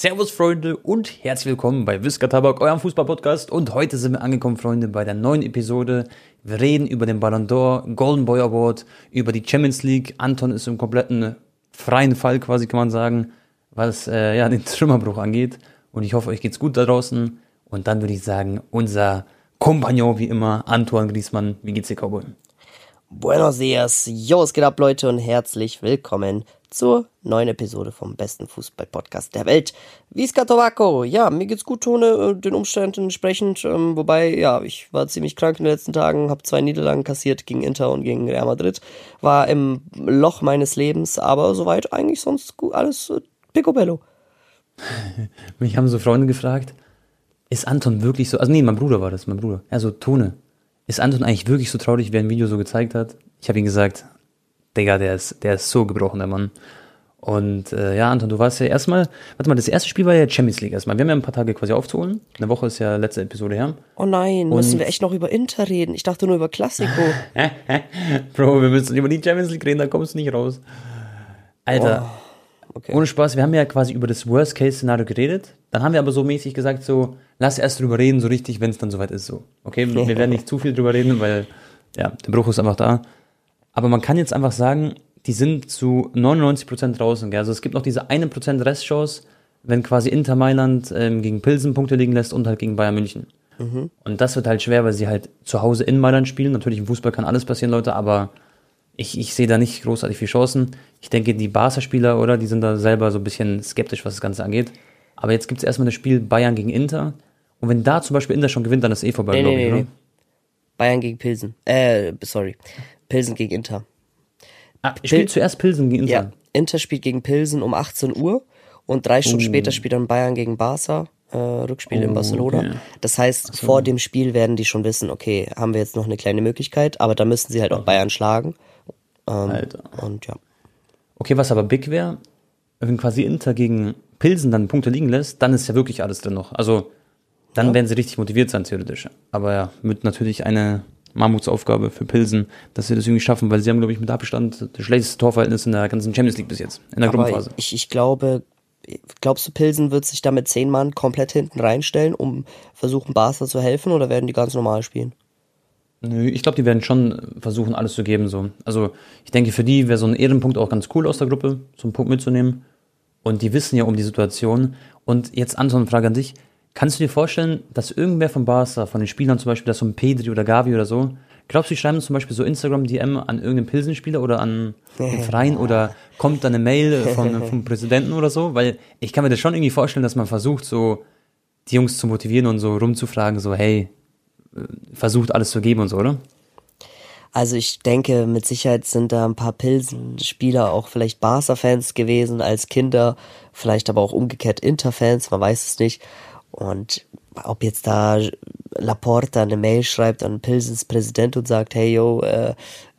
Servus Freunde und herzlich willkommen bei Whisker Tabak, eurem Fußballpodcast. Und heute sind wir angekommen, Freunde, bei der neuen Episode. Wir reden über den Ballon d'Or, Golden Boy Award, über die Champions League. Anton ist im kompletten freien Fall quasi, kann man sagen, was äh, ja, den Trümmerbruch angeht. Und ich hoffe, euch geht's gut da draußen. Und dann würde ich sagen, unser Kompagnon wie immer, Antoine Griesmann. Wie geht's dir, Cowboy? Buenos dias, jo, es geht ab, Leute, und herzlich willkommen zur neuen Episode vom besten Fußball-Podcast der Welt. Visca Tobacco. Ja, mir geht's gut, Tone, äh, den Umständen entsprechend. Ähm, wobei, ja, ich war ziemlich krank in den letzten Tagen, habe zwei Niederlagen kassiert gegen Inter und gegen Real Madrid. War im Loch meines Lebens, aber soweit eigentlich sonst alles äh, picobello. Mich haben so Freunde gefragt, ist Anton wirklich so, also nee, mein Bruder war das, mein Bruder. Also Tone, ist Anton eigentlich wirklich so traurig, wie ein Video so gezeigt hat? Ich habe ihm gesagt, Digga, der ist, der ist so gebrochen, der Mann. Und äh, ja, Anton, du warst ja erstmal, warte mal, das erste Spiel war ja Champions League erstmal. Wir haben ja ein paar Tage quasi aufzuholen. Eine Woche ist ja letzte Episode her. Oh nein, Und müssen wir echt noch über Inter reden? Ich dachte nur über Klassiko. Bro, wir müssen über die Champions League reden, da kommst du nicht raus. Alter, oh, okay. ohne Spaß, wir haben ja quasi über das Worst-Case-Szenario geredet. Dann haben wir aber so mäßig gesagt, so, lass erst drüber reden, so richtig, wenn es dann soweit ist, so. Okay, wir werden nicht zu viel drüber reden, weil, ja, der Bruch ist einfach da. Aber man kann jetzt einfach sagen, die sind zu 99% draußen. Gell? Also es gibt noch diese 1% Restchance, wenn quasi Inter Mailand ähm, gegen Pilsen Punkte liegen lässt und halt gegen Bayern München. Mhm. Und das wird halt schwer, weil sie halt zu Hause in Mailand spielen. Natürlich im Fußball kann alles passieren, Leute, aber ich, ich sehe da nicht großartig viele Chancen. Ich denke, die Barca-Spieler, oder, die sind da selber so ein bisschen skeptisch, was das Ganze angeht. Aber jetzt gibt es erstmal das Spiel Bayern gegen Inter. Und wenn da zum Beispiel Inter schon gewinnt, dann ist eh vorbei, nee, glaube nee, ich, nee. Bayern gegen Pilsen. Äh, sorry. Pilsen gegen Inter. Ah, spielt Pil zuerst Pilsen gegen Inter? Ja, Inter spielt gegen Pilsen um 18 Uhr und drei Stunden oh. später spielt dann Bayern gegen Barca. Äh, Rückspiel oh, in Barcelona. Okay. Das heißt, so. vor dem Spiel werden die schon wissen, okay, haben wir jetzt noch eine kleine Möglichkeit, aber da müssen sie halt auch Bayern schlagen. Ähm, Alter. Und ja. Okay, was aber big wäre, wenn quasi Inter gegen Pilsen dann Punkte liegen lässt, dann ist ja wirklich alles drin noch. Also dann ja. werden sie richtig motiviert sein, theoretisch. Aber ja, mit natürlich eine Mammutsaufgabe für Pilsen, dass sie das irgendwie schaffen, weil sie haben, glaube ich, mit Abstand das schlechteste Torverhältnis in der ganzen Champions League bis jetzt, in der Aber Gruppenphase. Ich, ich glaube, glaubst du, Pilsen wird sich da mit zehn Mann komplett hinten reinstellen, um versuchen, Barca zu helfen, oder werden die ganz normal spielen? Nö, ich glaube, die werden schon versuchen, alles zu geben. So. Also ich denke, für die wäre so ein Ehrenpunkt auch ganz cool aus der Gruppe, so einen Punkt mitzunehmen. Und die wissen ja um die Situation. Und jetzt Anton, Frage an dich. Kannst du dir vorstellen, dass irgendwer von Barca, von den Spielern zum Beispiel, dass so ein Pedri oder Gavi oder so, glaubst du, die schreiben zum Beispiel so Instagram-DM an irgendeinen Pilsenspieler oder an den Verein oder kommt dann eine Mail von, vom Präsidenten oder so? Weil ich kann mir das schon irgendwie vorstellen, dass man versucht, so die Jungs zu motivieren und so rumzufragen, so, hey, äh, versucht alles zu geben und so, oder? Also ich denke, mit Sicherheit sind da ein paar Pilsen-Spieler auch vielleicht Barca-Fans gewesen als Kinder, vielleicht aber auch umgekehrt Inter-Fans, man weiß es nicht. Und ob jetzt da Laporta eine Mail schreibt an Pilsens Präsident und sagt, hey yo, äh,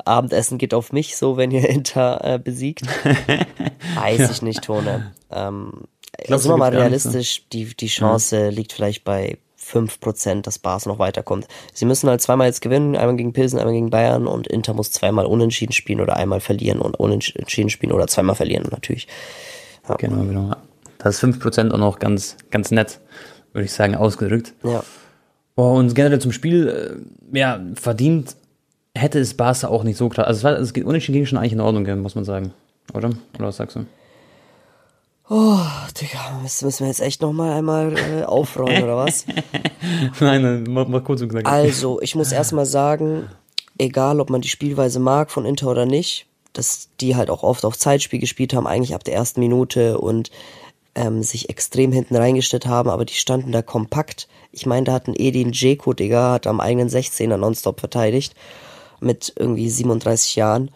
Abendessen geht auf mich, so wenn ihr Inter äh, besiegt, weiß ja. ich nicht, Tone. Ähm, Glaubst sind wir mal realistisch, die, die Chance ja. liegt vielleicht bei 5%, dass Bars noch weiterkommt. Sie müssen halt zweimal jetzt gewinnen, einmal gegen Pilsen, einmal gegen Bayern und Inter muss zweimal unentschieden spielen oder einmal verlieren und unentschieden spielen oder zweimal verlieren natürlich. Ja. Genau, genau. Das ist 5% auch noch ganz, ganz nett würde ich sagen, ausgedrückt. Ja. Und generell zum Spiel, äh, ja, verdient hätte es Barca auch nicht so klar. Also es, war, es geht unentschieden ging schon eigentlich in Ordnung, muss man sagen. Oder? Oder was sagst du? Oh, Digga, müssen wir jetzt echt nochmal einmal äh, aufräumen, oder was? nein, nein, mach, mach kurz und knackig. Also, ich muss erstmal sagen, egal ob man die Spielweise mag von Inter oder nicht, dass die halt auch oft auf Zeitspiel gespielt haben, eigentlich ab der ersten Minute und ähm, sich extrem hinten reingestellt haben, aber die standen da kompakt. Ich meine, da hat ein Edin Dzeko, Digga, hat am eigenen 16er nonstop verteidigt, mit irgendwie 37 Jahren.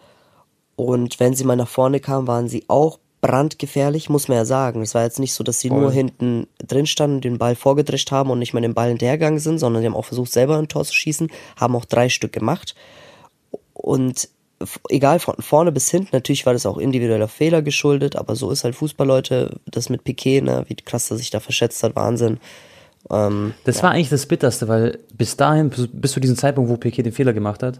Und wenn sie mal nach vorne kamen, waren sie auch brandgefährlich, muss man ja sagen. Es war jetzt nicht so, dass sie Voll. nur hinten drin standen, den Ball vorgedrischt haben und nicht mal den Ball hinterhergegangen sind, sondern sie haben auch versucht, selber ein Tor zu schießen, haben auch drei Stück gemacht. Und egal von vorne bis hinten, natürlich war das auch individueller Fehler geschuldet, aber so ist halt Fußball, Leute, das mit Piquet, ne, wie krass er sich da verschätzt hat, Wahnsinn. Ähm, das ja. war eigentlich das Bitterste, weil bis dahin, bis zu diesem Zeitpunkt, wo Piquet den Fehler gemacht hat,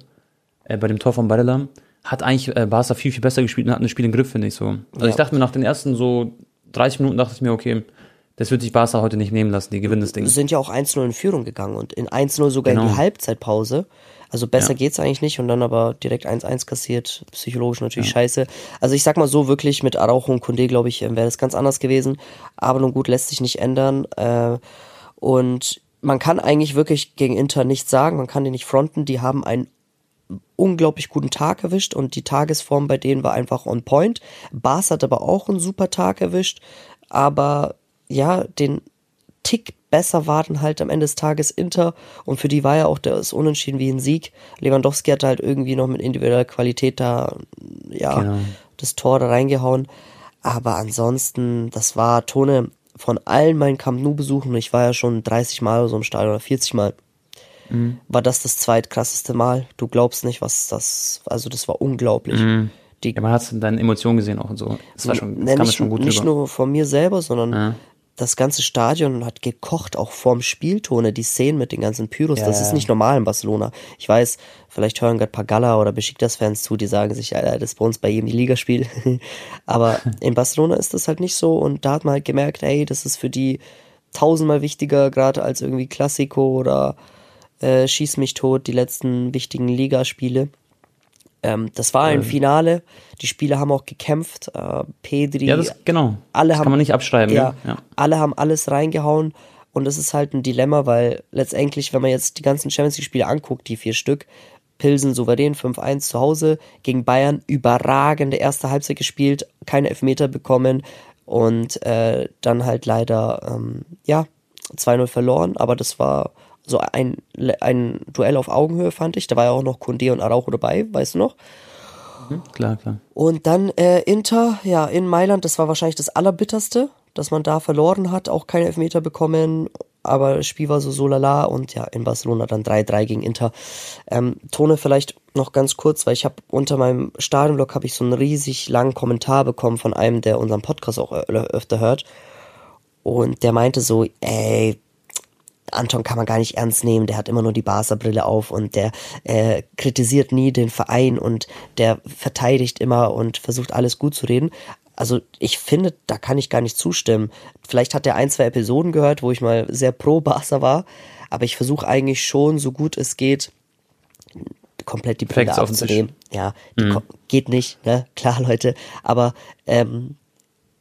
äh, bei dem Tor von Barella, hat eigentlich äh, Barca viel, viel besser gespielt und hat ein Spiel im Griff, finde ich so. Also ja. ich dachte mir nach den ersten so 30 Minuten dachte ich mir, okay, Das wird sich Barca heute nicht nehmen lassen, die gewinnen das Ding. Sind ja auch 1-0 in Führung gegangen und in 1-0 sogar genau. in die. Halbzeitpause. Also besser ja. geht's eigentlich nicht und dann aber direkt 1-1 kassiert. Psychologisch natürlich ja. scheiße. Also ich sag mal so, wirklich mit Araujo und Kunde, glaube ich, wäre das ganz anders gewesen. Aber nun gut, lässt sich nicht ändern. Äh, und man kann eigentlich wirklich gegen Inter nichts sagen, man kann die nicht fronten. Die haben einen unglaublich guten Tag erwischt und die Tagesform bei denen war einfach on point. Bas hat aber auch einen super Tag erwischt, aber ja, den Tick besser war dann halt am Ende des Tages Inter und für die war ja auch das Unentschieden wie ein Sieg. Lewandowski hat halt irgendwie noch mit individueller Qualität da, ja, genau. das Tor da reingehauen. Aber ansonsten, das war Tone von allen meinen Camp Nou Besuchen, ich war ja schon 30 Mal oder so im Stadion oder 40 Mal, mhm. war das das zweitkrasseste Mal. Du glaubst nicht, was das, also das war unglaublich. Mhm. Die, ja, man hat es in deinen Emotionen gesehen auch und so. Das war schon, das ne, kam nicht, schon gut Nicht nur von mir selber, sondern ja das ganze Stadion hat gekocht, auch vorm Spieltone, die Szenen mit den ganzen Pyros, ja, das ist nicht normal in Barcelona. Ich weiß, vielleicht hören gerade paar Gala oder Besiktas-Fans zu, die sagen sich, ja, das ist bei uns bei jedem die Ligaspiel. Aber in Barcelona ist das halt nicht so und da hat man halt gemerkt, ey, das ist für die tausendmal wichtiger, gerade als irgendwie Klassiko oder äh, Schieß mich tot, die letzten wichtigen Ligaspiele. Ähm, das war ein Finale. Die Spieler haben auch gekämpft. Äh, Pedri. Ja, das, genau. Alle das haben, kann man nicht abschreiben. Ja, ja, Alle haben alles reingehauen. Und das ist halt ein Dilemma, weil letztendlich, wenn man jetzt die ganzen Champions League-Spiele anguckt, die vier Stück, Pilsen souverän 5-1 zu Hause gegen Bayern, überragende erste Halbzeit gespielt, keine Elfmeter bekommen und äh, dann halt leider, ähm, ja, 2-0 verloren, aber das war so ein, ein Duell auf Augenhöhe, fand ich. Da war ja auch noch Kunde und Araujo dabei, weißt du noch? Mhm, klar, klar. Und dann äh, Inter, ja, in Mailand, das war wahrscheinlich das Allerbitterste, dass man da verloren hat, auch keine Elfmeter bekommen, aber das Spiel war so so lala und ja, in Barcelona dann 3-3 gegen Inter. Ähm, Tone vielleicht noch ganz kurz, weil ich habe unter meinem Stadionblog habe ich so einen riesig langen Kommentar bekommen von einem, der unseren Podcast auch öfter hört. Und der meinte so, ey, Anton kann man gar nicht ernst nehmen, der hat immer nur die Barca-Brille auf und der äh, kritisiert nie den Verein und der verteidigt immer und versucht alles gut zu reden. Also ich finde, da kann ich gar nicht zustimmen. Vielleicht hat er ein, zwei Episoden gehört, wo ich mal sehr pro Barca war, aber ich versuche eigentlich schon, so gut es geht, komplett die Brille aufzunehmen. Ja, mhm. geht nicht, ne? Klar, Leute. Aber ähm,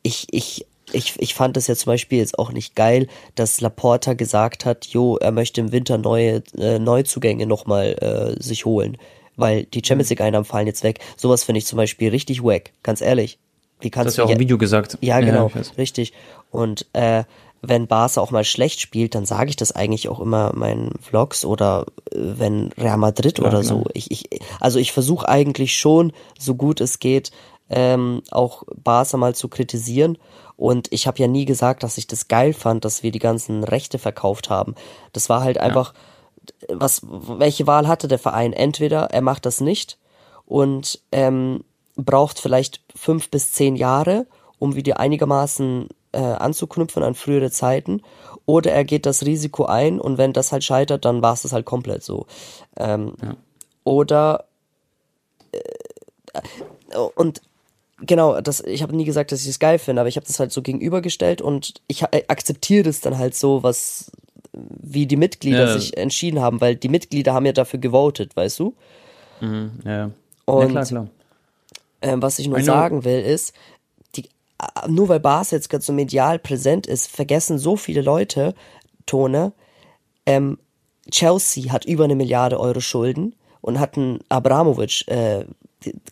ich, ich ich, ich fand es ja zum Beispiel jetzt auch nicht geil, dass Laporta gesagt hat, jo, er möchte im Winter neue äh, Neuzugänge nochmal äh, sich holen, weil die Champions League Einnahmen fallen jetzt weg. Sowas finde ich zum Beispiel richtig wack, ganz ehrlich. Wie kannst das hast du ja auch im Video gesagt. Ja, genau, ja, richtig. Und äh, wenn Barca auch mal schlecht spielt, dann sage ich das eigentlich auch immer in meinen Vlogs oder äh, wenn Real Madrid Klar, oder so. Genau. Ich, ich, also ich versuche eigentlich schon, so gut es geht, ähm, auch Barca mal zu kritisieren und ich habe ja nie gesagt, dass ich das geil fand, dass wir die ganzen Rechte verkauft haben. Das war halt einfach, ja. was, welche Wahl hatte der Verein? Entweder er macht das nicht und ähm, braucht vielleicht fünf bis zehn Jahre, um wieder einigermaßen äh, anzuknüpfen an frühere Zeiten, oder er geht das Risiko ein und wenn das halt scheitert, dann war es das halt komplett so. Ähm, ja. Oder äh, und genau, das, ich habe nie gesagt, dass ich es geil finde, aber ich habe das halt so gegenübergestellt und ich äh, akzeptiere das dann halt so, was wie die Mitglieder ja. sich entschieden haben, weil die Mitglieder haben ja dafür gewotet, weißt du? Mhm, ja. Und ja, klar, klar. Ähm, was ich nur sagen will, ist, die, äh, nur weil Bas jetzt gerade so medial präsent ist, vergessen so viele Leute, Tone, ähm, Chelsea hat über eine Milliarde Euro Schulden und hat einen Abramovic äh,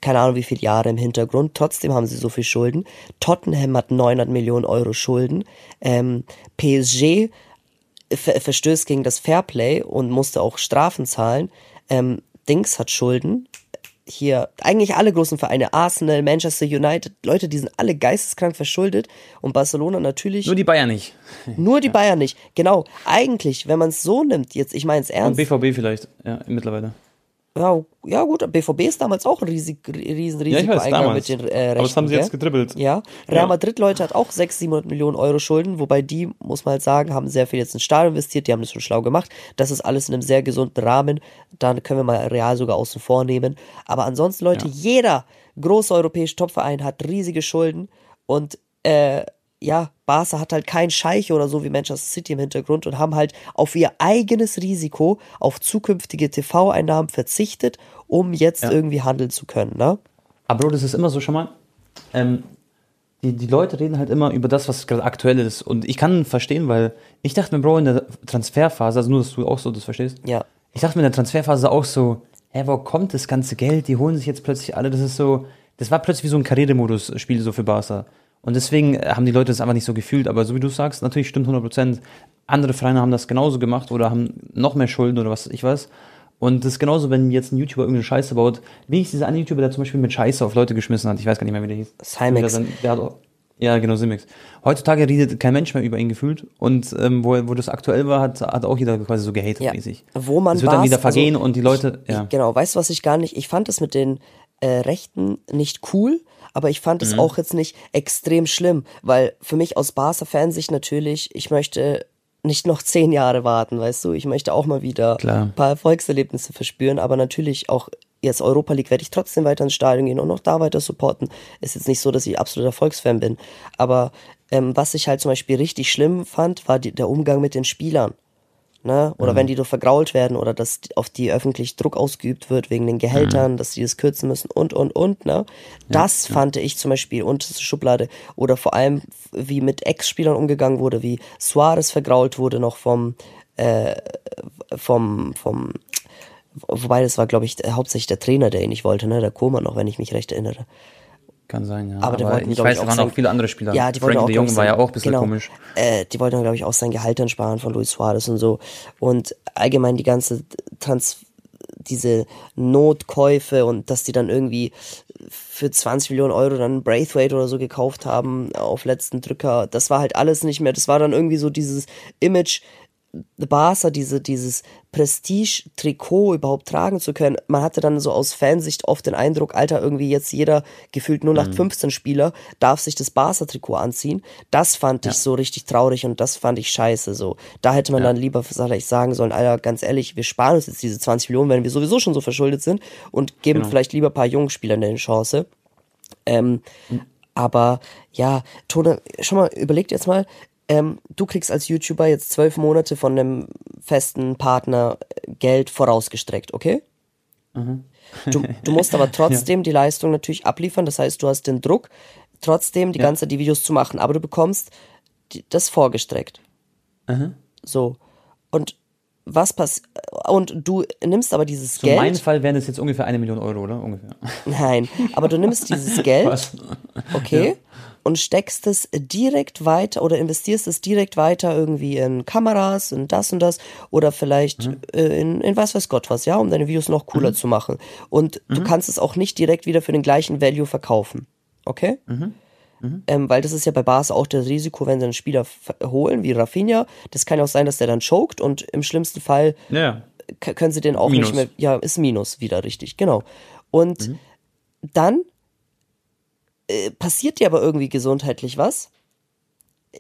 keine Ahnung wie viele Jahre im Hintergrund, trotzdem haben sie so viel Schulden. Tottenham hat 900 Millionen Euro Schulden. Ähm, PSG ver verstößt gegen das Fairplay und musste auch Strafen zahlen. Ähm, Dings hat Schulden. Hier, eigentlich alle großen Vereine, Arsenal, Manchester United, Leute, die sind alle geisteskrank verschuldet und Barcelona natürlich. Nur die Bayern nicht. Nur die ja. Bayern nicht, genau. Eigentlich, wenn man es so nimmt, jetzt, ich meine es ernst. Und BVB vielleicht, ja, mittlerweile. Ja, ja gut, BVB ist damals auch ein riesig, riesen Risiko ja, eingegangen mit den äh, Rechten. Aber das haben sie jetzt gedribbelt. Ja, Real. Madrid, Leute, hat auch 600, 700 Millionen Euro Schulden, wobei die, muss man halt sagen, haben sehr viel jetzt in Stadion investiert, die haben das schon schlau gemacht. Das ist alles in einem sehr gesunden Rahmen, dann können wir mal Real sogar außen vor nehmen. Aber ansonsten, Leute, ja. jeder große europäische Topverein hat riesige Schulden und äh, ja, Barca hat halt kein Scheich oder so wie Manchester City im Hintergrund und haben halt auf ihr eigenes Risiko auf zukünftige TV-Einnahmen verzichtet, um jetzt ja. irgendwie handeln zu können, ne? Aber Bro, das ist immer so schon mal. Ähm, die, die Leute reden halt immer über das, was gerade aktuell ist. Und ich kann verstehen, weil ich dachte mir, Bro, in der Transferphase, also nur, dass du auch so das verstehst. Ja. Ich dachte mir in der Transferphase auch so, hä, wo kommt das ganze Geld? Die holen sich jetzt plötzlich alle. Das ist so, das war plötzlich wie so ein Karrieremodus-Spiel so für Barca. Und deswegen haben die Leute das einfach nicht so gefühlt. Aber so wie du sagst, natürlich stimmt 100 Prozent. Andere Vereine haben das genauso gemacht oder haben noch mehr Schulden oder was ich weiß. Und das ist genauso, wenn jetzt ein YouTuber irgendeine Scheiße baut. Wie ist dieser eine YouTuber, der zum Beispiel mit Scheiße auf Leute geschmissen hat? Ich weiß gar nicht mehr, wie der hieß. Cymex. Der, der ja, genau, Simex. Heutzutage redet kein Mensch mehr über ihn gefühlt. Und ähm, wo, wo das aktuell war, hat, hat auch jeder quasi so gehatet ja. mäßig. Wo man Es wird dann wieder vergehen also, und die Leute. Ich, ja. Genau, weißt du, was ich gar nicht. Ich fand es mit den äh, Rechten nicht cool, aber ich fand es mhm. auch jetzt nicht extrem schlimm, weil für mich aus Barca-Fansicht natürlich, ich möchte nicht noch zehn Jahre warten, weißt du? Ich möchte auch mal wieder Klar. ein paar Erfolgserlebnisse verspüren, aber natürlich auch jetzt Europa League werde ich trotzdem weiter ins Stadion gehen und auch da weiter supporten. Ist jetzt nicht so, dass ich absoluter Erfolgsfan bin. Aber ähm, was ich halt zum Beispiel richtig schlimm fand, war die, der Umgang mit den Spielern ne? Oder mhm. wenn die doch vergrault werden oder dass auf die öffentlich Druck ausgeübt wird wegen den Gehältern, mhm. dass die das kürzen müssen und und und, ne? Das ja, fand ich zum Beispiel unterste Schublade. Oder vor allem, wie mit Ex-Spielern umgegangen wurde, wie Suarez vergrault wurde noch vom, äh, vom, vom, wobei das war, glaube ich, hauptsächlich der Trainer, der ihn nicht wollte, ne? Der Koma noch, wenn ich mich recht erinnere. Kann sein, ja. Aber, aber ich weiß, da waren auch viele andere Spieler. Ja, die Frank de Jong war ja auch ein bisschen genau, komisch. Äh, die wollten, glaube ich, auch sein Gehalt dann sparen von Luis Suarez und so. Und allgemein die ganze Trans diese Notkäufe und dass die dann irgendwie für 20 Millionen Euro dann Braithwaite oder so gekauft haben auf letzten Drücker. Das war halt alles nicht mehr. Das war dann irgendwie so dieses Image, Barca diese, dieses Prestige-Trikot überhaupt tragen zu können. Man hatte dann so aus Fansicht oft den Eindruck, Alter, irgendwie jetzt jeder gefühlt nur nach mhm. 15 Spieler darf sich das Barca-Trikot anziehen. Das fand ja. ich so richtig traurig und das fand ich scheiße. So, da hätte man ja. dann lieber vielleicht sagen sollen, Alter, ganz ehrlich, wir sparen uns jetzt diese 20 Millionen, wenn wir sowieso schon so verschuldet sind und geben genau. vielleicht lieber ein paar jungen Spielern eine Chance. Ähm, mhm. Aber ja, Tone, schon mal überlegt jetzt mal, ähm, du kriegst als YouTuber jetzt zwölf Monate von einem festen Partner Geld vorausgestreckt, okay? Mhm. Du, du musst aber trotzdem ja. die Leistung natürlich abliefern, das heißt, du hast den Druck, trotzdem die ja. ganze die Videos zu machen, aber du bekommst die, das vorgestreckt. Mhm. So. Und was passiert? Und du nimmst aber dieses Zu Geld. In meinem Fall wären es jetzt ungefähr eine Million Euro, oder? Ungefähr. Nein, aber du nimmst dieses Geld. Was? Okay. Ja und steckst es direkt weiter oder investierst es direkt weiter irgendwie in Kameras und das und das oder vielleicht mhm. äh, in, in was weiß Gott was, ja, um deine Videos noch cooler mhm. zu machen. Und mhm. du kannst es auch nicht direkt wieder für den gleichen Value verkaufen. Okay? Mhm. Mhm. Ähm, weil das ist ja bei Bars auch das Risiko, wenn sie einen Spieler holen, wie Rafinha. Das kann ja auch sein, dass der dann choked und im schlimmsten Fall ja. können sie den auch Minus. nicht mehr. Ja, ist Minus wieder richtig, genau. Und mhm. dann äh, passiert dir aber irgendwie gesundheitlich was.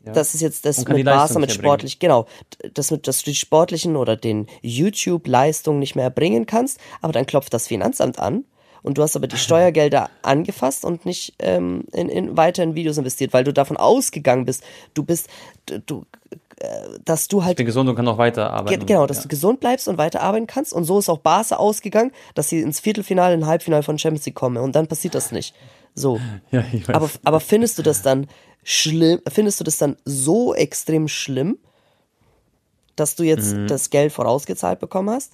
Ja. Das ist jetzt das mit Barca mit sportlich, genau, das mit, dass du die sportlichen oder den YouTube-Leistungen nicht mehr erbringen kannst, aber dann klopft das Finanzamt an und du hast aber die Steuergelder angefasst und nicht ähm, in, in weiter in Videos investiert, weil du davon ausgegangen bist, du bist, du, äh, dass du halt. Ich bin gesund und kann noch weiter arbeiten. Genau, dass ja. du gesund bleibst und weiter arbeiten kannst. Und so ist auch Barca ausgegangen, dass sie ins Viertelfinale, in Halbfinale von Champions League kommen. Und dann passiert das nicht. So. Ja, ich weiß. Aber, aber findest du das dann schlimm, findest du das dann so extrem schlimm, dass du jetzt mhm. das Geld vorausgezahlt bekommen hast?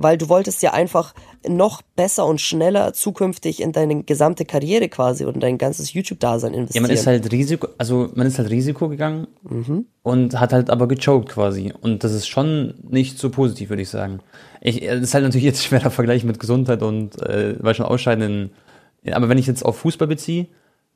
Weil du wolltest ja einfach noch besser und schneller zukünftig in deine gesamte Karriere quasi und dein ganzes YouTube-Dasein investieren. Ja, man ist halt Risiko, also man ist halt Risiko gegangen mhm. und hat halt aber gechoked quasi. Und das ist schon nicht so positiv, würde ich sagen. Ich, das ist halt natürlich jetzt schwerer Vergleich mit Gesundheit und äh, weil schon Ausscheiden in aber wenn ich jetzt auf Fußball beziehe,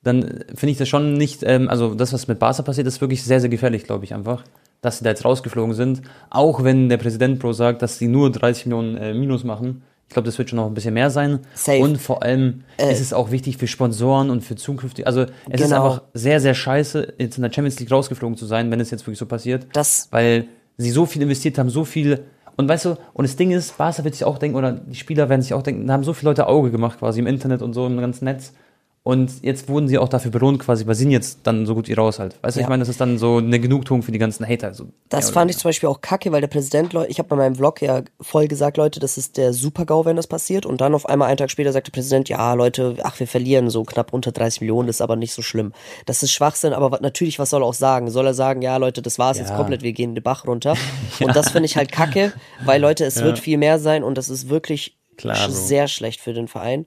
dann finde ich das schon nicht, ähm, also das, was mit Barca passiert, ist wirklich sehr, sehr gefährlich, glaube ich einfach, dass sie da jetzt rausgeflogen sind. Auch wenn der Präsident Pro sagt, dass sie nur 30 Millionen äh, Minus machen. Ich glaube, das wird schon noch ein bisschen mehr sein. Safe. Und vor allem äh, ist es auch wichtig für Sponsoren und für zukünftige. Also es genau. ist einfach sehr, sehr scheiße, jetzt in der Champions League rausgeflogen zu sein, wenn es jetzt wirklich so passiert. Das weil sie so viel investiert haben, so viel und weißt du, und das Ding ist, Barca wird sich auch denken, oder die Spieler werden sich auch denken, da haben so viele Leute Auge gemacht quasi im Internet und so im ganzen Netz. Und jetzt wurden sie auch dafür belohnt, quasi, weil sie sind jetzt dann so gut wie raus halt. Weißt du, ja. ich meine, das ist dann so eine Genugtuung für die ganzen Hater. So, das fand ich zum Beispiel auch kacke, weil der Präsident, ich habe bei meinem Vlog ja voll gesagt, Leute, das ist der Super-GAU, wenn das passiert. Und dann auf einmal einen Tag später sagt der Präsident, ja, Leute, ach, wir verlieren so knapp unter 30 Millionen, das ist aber nicht so schlimm. Das ist Schwachsinn, aber natürlich, was soll er auch sagen? Soll er sagen, ja, Leute, das war's ja. jetzt komplett, wir gehen den Bach runter. ja. Und das finde ich halt kacke, weil Leute, es wird viel mehr sein und das ist wirklich Klar, sehr schlecht für den Verein.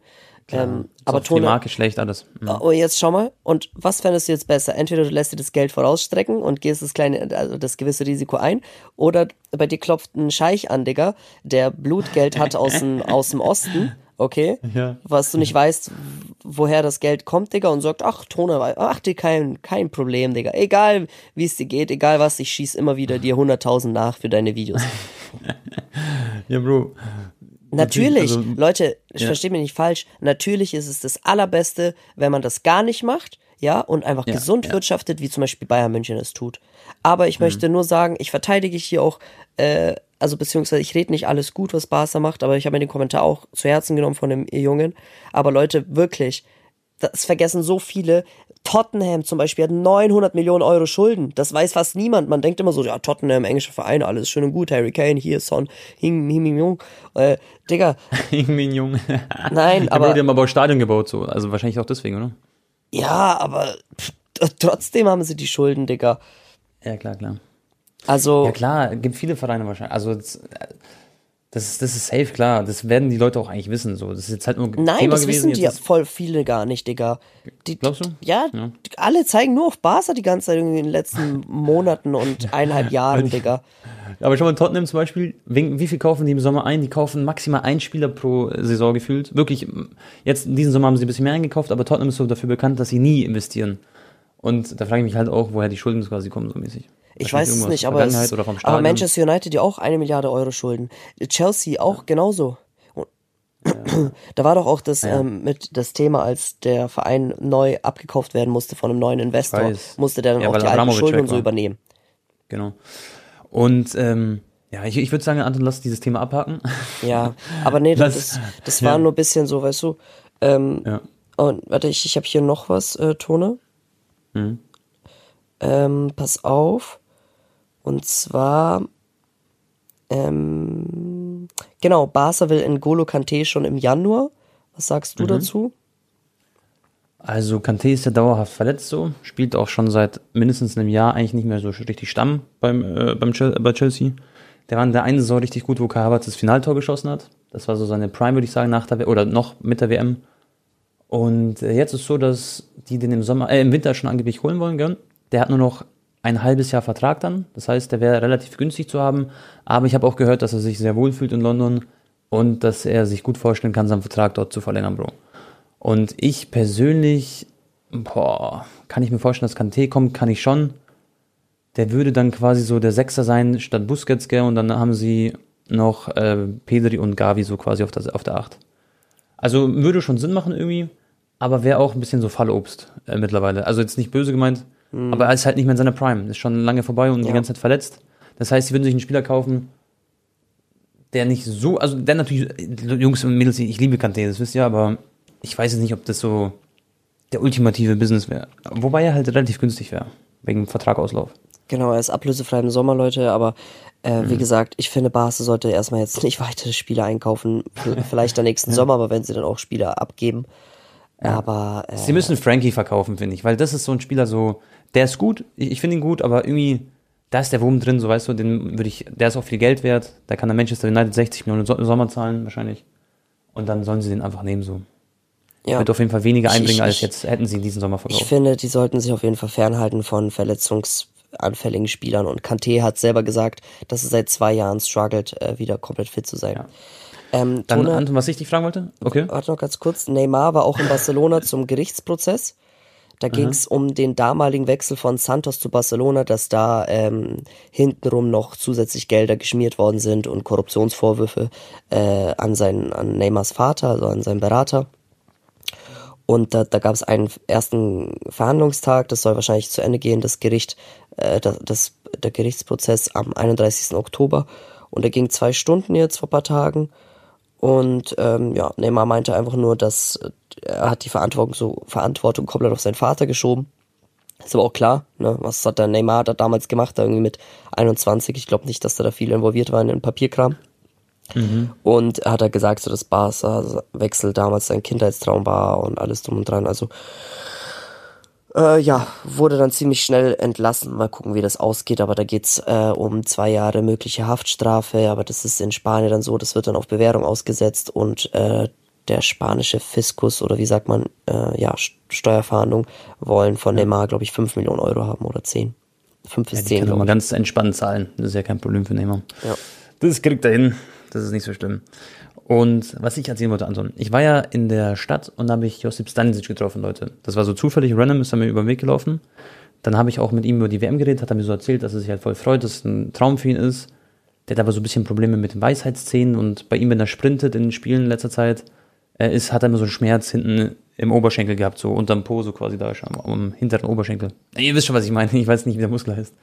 Ähm, aber Tone, die Marke schlecht alles. Mhm. Oh, jetzt schau mal. Und was fändest du jetzt besser? Entweder du lässt dir das Geld vorausstrecken und gehst das kleine, also das gewisse Risiko ein, oder bei dir klopft ein Scheich an, Digga, der Blutgeld hat aus dem, aus dem Osten, okay? Ja. Was du nicht weißt, woher das Geld kommt, Digga, und sagt, ach, Tone, ach, dir kein, kein Problem, Digga. Egal, wie es dir geht, egal was, ich schieß immer wieder dir 100.000 nach für deine Videos. ja, Bro. Natürlich, also, Leute, ja. versteht mich nicht falsch, natürlich ist es das Allerbeste, wenn man das gar nicht macht, ja, und einfach ja, gesund ja. wirtschaftet, wie zum Beispiel Bayern München es tut. Aber ich mhm. möchte nur sagen, ich verteidige hier auch, äh, also beziehungsweise ich rede nicht alles gut, was Barca macht, aber ich habe mir den Kommentar auch zu Herzen genommen von dem Jungen. Aber Leute, wirklich, das vergessen so viele. Tottenham zum Beispiel hat 900 Millionen Euro Schulden. Das weiß fast niemand. Man denkt immer so, ja, Tottenham, englische Verein, alles schön und gut. Harry Kane, hier, Son, Hing, Hing, Hing, Jung. Äh, Digga. Hing, Min Jung. Nein, aber. Die haben aber auch Stadion gebaut, so. Also wahrscheinlich auch deswegen, oder? Ja, aber trotzdem haben sie die Schulden, Digga. Ja, klar, klar. Also. Ja, klar, gibt viele Vereine wahrscheinlich. Also, das ist, das ist safe, klar. Das werden die Leute auch eigentlich wissen. So. Das ist jetzt halt nur Nein, Thema das gewesen. wissen die ja voll viele gar nicht, Digga. Die, Glaubst du? Ja, ja, alle zeigen nur auf Barca die ganze Zeit in den letzten Monaten und eineinhalb Jahren, Digga. Aber schau mal, Tottenham zum Beispiel, wie viel kaufen die im Sommer ein? Die kaufen maximal einen Spieler pro Saison gefühlt. Wirklich, jetzt in diesem Sommer haben sie ein bisschen mehr eingekauft, aber Tottenham ist so dafür bekannt, dass sie nie investieren. Und da frage ich mich halt auch, woher die Schulden quasi kommen, so mäßig. Ich weiß es nicht, aber, es, aber Manchester United ja auch eine Milliarde Euro Schulden. Chelsea auch ja. genauso. Ja. Da war doch auch das ja. ähm, mit das Thema, als der Verein neu abgekauft werden musste von einem neuen Investor, musste der dann auch die alten Schulden und so übernehmen. Genau. Und ähm, ja, ich, ich würde sagen, Anton, lass dieses Thema abhaken. Ja, aber nee, das, das, das war nur ein bisschen so, weißt du. Ähm, ja. Und warte, ich, ich habe hier noch was, äh, Tone. Mhm. Ähm, pass auf. Und zwar, ähm, genau, Barca will N'Golo Kante schon im Januar. Was sagst du mhm. dazu? Also Kante ist ja dauerhaft verletzt so, spielt auch schon seit mindestens einem Jahr eigentlich nicht mehr so richtig Stamm beim, äh, beim bei Chelsea. Der war in der einen Saison richtig gut, wo Kai Havertz das Finaltor geschossen hat. Das war so seine Prime, würde ich sagen, nach der oder noch mit der WM. Und äh, jetzt ist so, dass die den im Sommer, äh, im Winter schon angeblich holen wollen, gell? Der hat nur noch ein halbes Jahr Vertrag dann. Das heißt, der wäre relativ günstig zu haben. Aber ich habe auch gehört, dass er sich sehr wohl fühlt in London und dass er sich gut vorstellen kann, seinen Vertrag dort zu verlängern, Bro. Und ich persönlich, boah, kann ich mir vorstellen, dass Kanté kommt, kann ich schon. Der würde dann quasi so der Sechser sein statt Busquets, gell? Und dann haben sie noch äh, Pedri und Gavi so quasi auf der, auf der Acht. Also würde schon Sinn machen irgendwie, aber wäre auch ein bisschen so Fallobst äh, mittlerweile. Also jetzt nicht böse gemeint, Mhm. Aber er ist halt nicht mehr in seiner Prime. Ist schon lange vorbei und ja. die ganze Zeit verletzt. Das heißt, sie würden sich einen Spieler kaufen, der nicht so, also der natürlich, Jungs und Mädels, ich liebe Kanté, das wisst ihr, aber ich weiß jetzt nicht, ob das so der ultimative Business wäre. Wobei er halt relativ günstig wäre, wegen Vertragauslauf. Genau, er ist ablösefrei im Sommer, Leute, aber äh, mhm. wie gesagt, ich finde, Barca sollte erstmal jetzt nicht weitere Spieler einkaufen, vielleicht am nächsten ja. Sommer, aber wenn sie dann auch Spieler abgeben. Aber äh, sie müssen Frankie verkaufen, finde ich, weil das ist so ein Spieler so, der ist gut, ich, ich finde ihn gut, aber irgendwie, da ist der Wurm drin, so weißt du, den würde ich, der ist auch viel Geld wert, da kann der Manchester United 60 Millionen im Sommer zahlen, wahrscheinlich. Und dann sollen sie den einfach nehmen, so. Ja. Wird auf jeden Fall weniger einbringen, ich, als jetzt hätten sie diesen Sommer verkauft. Ich finde, die sollten sich auf jeden Fall fernhalten von verletzungsanfälligen Spielern. Und Kanté hat selber gesagt, dass er seit zwei Jahren struggelt, äh, wieder komplett fit zu sein. Ja. Ähm, Dann, Tone, Anton, was ich dich fragen wollte? Okay. Warte noch ganz kurz. Neymar war auch in Barcelona zum Gerichtsprozess. Da ging es um den damaligen Wechsel von Santos zu Barcelona, dass da ähm, hintenrum noch zusätzlich Gelder geschmiert worden sind und Korruptionsvorwürfe äh, an seinen an Neymars Vater, also an seinen Berater. Und da, da gab es einen ersten Verhandlungstag, das soll wahrscheinlich zu Ende gehen, das Gericht, äh, das, das, der Gerichtsprozess am 31. Oktober. Und er ging zwei Stunden jetzt vor paar Tagen. Und ähm, ja, Neymar meinte einfach nur, dass er hat die Verantwortung so Verantwortung komplett auf seinen Vater geschoben. Ist aber auch klar, ne? Was hat der Neymar da damals gemacht, da irgendwie mit 21? Ich glaube nicht, dass da viel involviert war in den Papierkram. Mhm. Und er hat er gesagt, so dass Barca-Wechsel damals sein Kindheitstraum war und alles drum und dran. Also äh, ja, wurde dann ziemlich schnell entlassen. Mal gucken, wie das ausgeht. Aber da geht's äh, um zwei Jahre mögliche Haftstrafe. Aber das ist in Spanien dann so, das wird dann auf Bewährung ausgesetzt und äh, der spanische Fiskus oder wie sagt man, äh, ja, Steuerfahndung wollen von Neymar, glaube ich, 5 Millionen Euro haben oder 10. 5 bis ja, 10. Können wir ganz entspannt zahlen. Das ist ja kein Problem für Neymar. Ja. Das kriegt er hin. Das ist nicht so schlimm. Und was ich erzählen wollte, Anton, ich war ja in der Stadt und da habe ich Josip Stanisic getroffen, Leute. Das war so zufällig, random ist er mir über den Weg gelaufen. Dann habe ich auch mit ihm über die WM geredet, hat er mir so erzählt, dass er sich halt voll freut, dass es ein Traum für ihn ist. Der hat aber so ein bisschen Probleme mit den Weisheitszähnen und bei ihm, wenn er sprintet in den Spielen in letzter Zeit, äh, ist, hat er immer so einen Schmerz hinten im Oberschenkel gehabt, so unterm Po, so quasi da am, am hinteren Oberschenkel. Ihr wisst schon, was ich meine, ich weiß nicht, wie der Muskel heißt.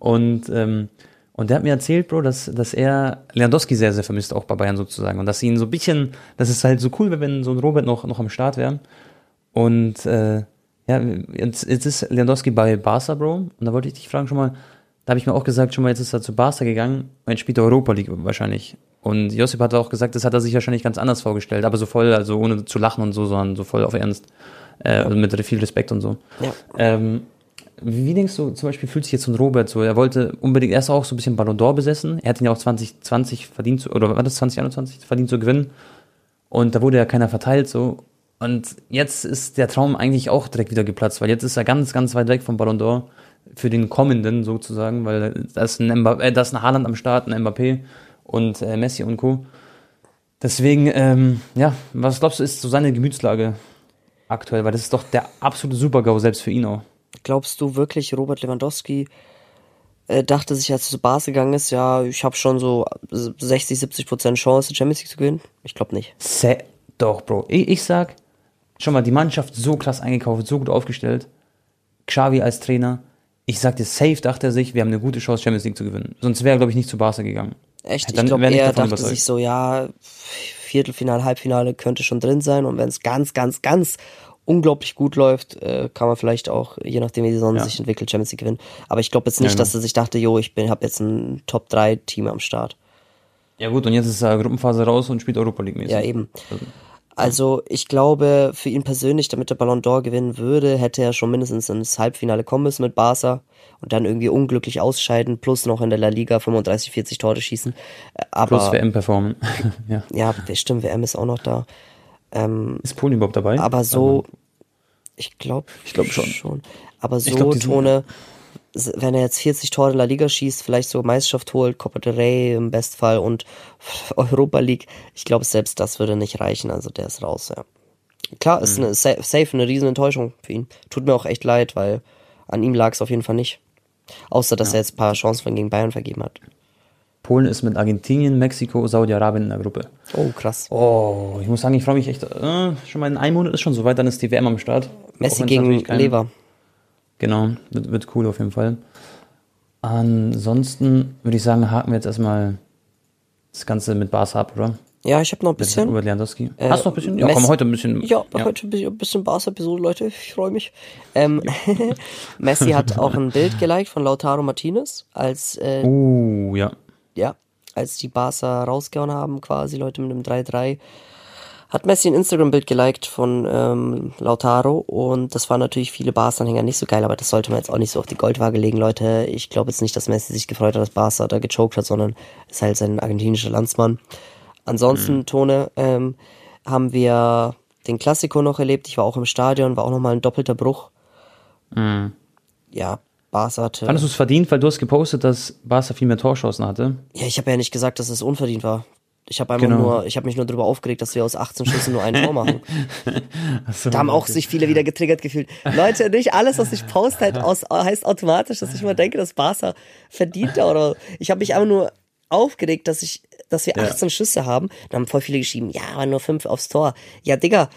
Und ähm, und der hat mir erzählt, Bro, dass, dass er Lewandowski sehr, sehr vermisst, auch bei Bayern sozusagen. Und dass sie ihn so ein bisschen, das ist halt so cool, wenn so ein Robert noch, noch am Start wäre. Und äh, ja, jetzt, jetzt ist Lewandowski bei Barca, Bro. Und da wollte ich dich fragen schon mal, da habe ich mir auch gesagt, schon mal, jetzt ist er zu Barca gegangen und jetzt spielt er Europa League wahrscheinlich. Und Josip hat auch gesagt, das hat er sich wahrscheinlich ganz anders vorgestellt, aber so voll, also ohne zu lachen und so, sondern so voll auf Ernst. Äh, also mit viel Respekt und so. Ja. Ähm, wie denkst du, zum Beispiel fühlt sich jetzt so ein Robert so? Er wollte unbedingt, er ist auch so ein bisschen Ballon d'Or besessen. Er hat ihn ja auch 2020 verdient, oder war das 2021 verdient zu gewinnen. Und da wurde ja keiner verteilt so. Und jetzt ist der Traum eigentlich auch direkt wieder geplatzt, weil jetzt ist er ganz, ganz weit weg vom Ballon d'Or für den kommenden sozusagen, weil da ist ein, Mbappé, äh, da ist ein Haaland am Start, ein Mbappé und äh, Messi und Co. Deswegen, ähm, ja, was glaubst du, ist so seine Gemütslage aktuell? Weil das ist doch der absolute Super-GAU selbst für ihn auch. Glaubst du wirklich, Robert Lewandowski äh, dachte sich, als er zu Bars gegangen ist, ja, ich habe schon so 60, 70 Prozent Chance, Champions League zu gewinnen? Ich glaube nicht. Se Doch, Bro. Ich, ich sag, schon mal, die Mannschaft so krass eingekauft, so gut aufgestellt. Xavi als Trainer. Ich sag dir, safe dachte er sich, wir haben eine gute Chance, Champions League zu gewinnen. Sonst wäre er, glaube ich, nicht zu Barca gegangen. Echt? ich glaube, er dachte überzeugt. sich so, ja, Viertelfinale, Halbfinale könnte schon drin sein. Und wenn es ganz, ganz, ganz unglaublich gut läuft, äh, kann man vielleicht auch, je nachdem wie die Sonne ja. sich entwickelt, Champions League gewinnen. Aber ich glaube jetzt nicht, ja, genau. dass er sich dachte, jo, ich bin, habe jetzt ein Top 3 Team am Start. Ja gut, und jetzt ist er Gruppenphase raus und spielt Europa League mäßig. Ja, eben. Also, also ich glaube, für ihn persönlich, damit der Ballon d'Or gewinnen würde, hätte er schon mindestens ins Halbfinale kommen müssen mit Barca und dann irgendwie unglücklich ausscheiden, plus noch in der La Liga 35, 40 Tore schießen. Äh, aber, plus WM performen. ja. ja, stimmt, WM ist auch noch da. Ähm, ist Polen überhaupt dabei? Aber so, ich glaube ich glaube schon. schon. Aber so, glaub, Tone, wenn er jetzt 40 Tore in La Liga schießt, vielleicht so Meisterschaft holt, Copa del Rey im Bestfall und Europa League, ich glaube, selbst das würde nicht reichen. Also der ist raus, ja. Klar, ist mhm. eine safe eine riesen Enttäuschung für ihn. Tut mir auch echt leid, weil an ihm lag es auf jeden Fall nicht. Außer, dass ja. er jetzt ein paar Chancen gegen Bayern vergeben hat. Polen ist mit Argentinien, Mexiko, Saudi-Arabien in der Gruppe. Oh, krass. Oh, ich muss sagen, ich freue mich echt. Äh, schon mal in einem Monat ist schon soweit, dann ist die WM am Start. Messi gegen kein, Lever. Genau, wird, wird cool auf jeden Fall. Ansonsten würde ich sagen, haken wir jetzt erstmal das Ganze mit Barca ab, oder? Ja, ich habe noch ein bisschen. Über Lewandowski. Äh, Hast du noch ein bisschen? Ja, Messi, komm, heute ein bisschen. Ja, ja. heute ein bisschen, bisschen Barca-Episode, Leute. Ich freue mich. Ähm, Messi hat auch ein Bild geliked von Lautaro Martinez als. Äh, uh, ja ja, als die Barca rausgehauen haben, quasi Leute mit dem 3-3, hat Messi ein Instagram-Bild geliked von ähm, Lautaro und das waren natürlich viele Barca-Anhänger nicht so geil, aber das sollte man jetzt auch nicht so auf die Goldwaage legen, Leute. Ich glaube jetzt nicht, dass Messi sich gefreut hat, dass Barca da gechoked hat, sondern ist halt sein argentinischer Landsmann. Ansonsten, mhm. Tone, ähm, haben wir den Klassiko noch erlebt. Ich war auch im Stadion, war auch nochmal ein doppelter Bruch. Mhm. Ja, Barca hatte. Fandest du es verdient, weil du hast gepostet, dass Barca viel mehr Torschancen hatte? Ja, ich habe ja nicht gesagt, dass es unverdient war. Ich habe genau. nur, ich habe mich nur darüber aufgeregt, dass wir aus 18 Schüssen nur ein Tor machen. so, da haben auch okay. sich viele wieder getriggert gefühlt. Leute, nicht alles, was ich poste, halt aus, heißt automatisch, dass ich mal denke, dass Barca verdient oder. Ich habe mich einfach nur aufgeregt, dass ich, dass wir 18 ja. Schüsse haben. Dann haben voll viele geschrieben, ja, aber nur fünf aufs Tor. Ja, Digga,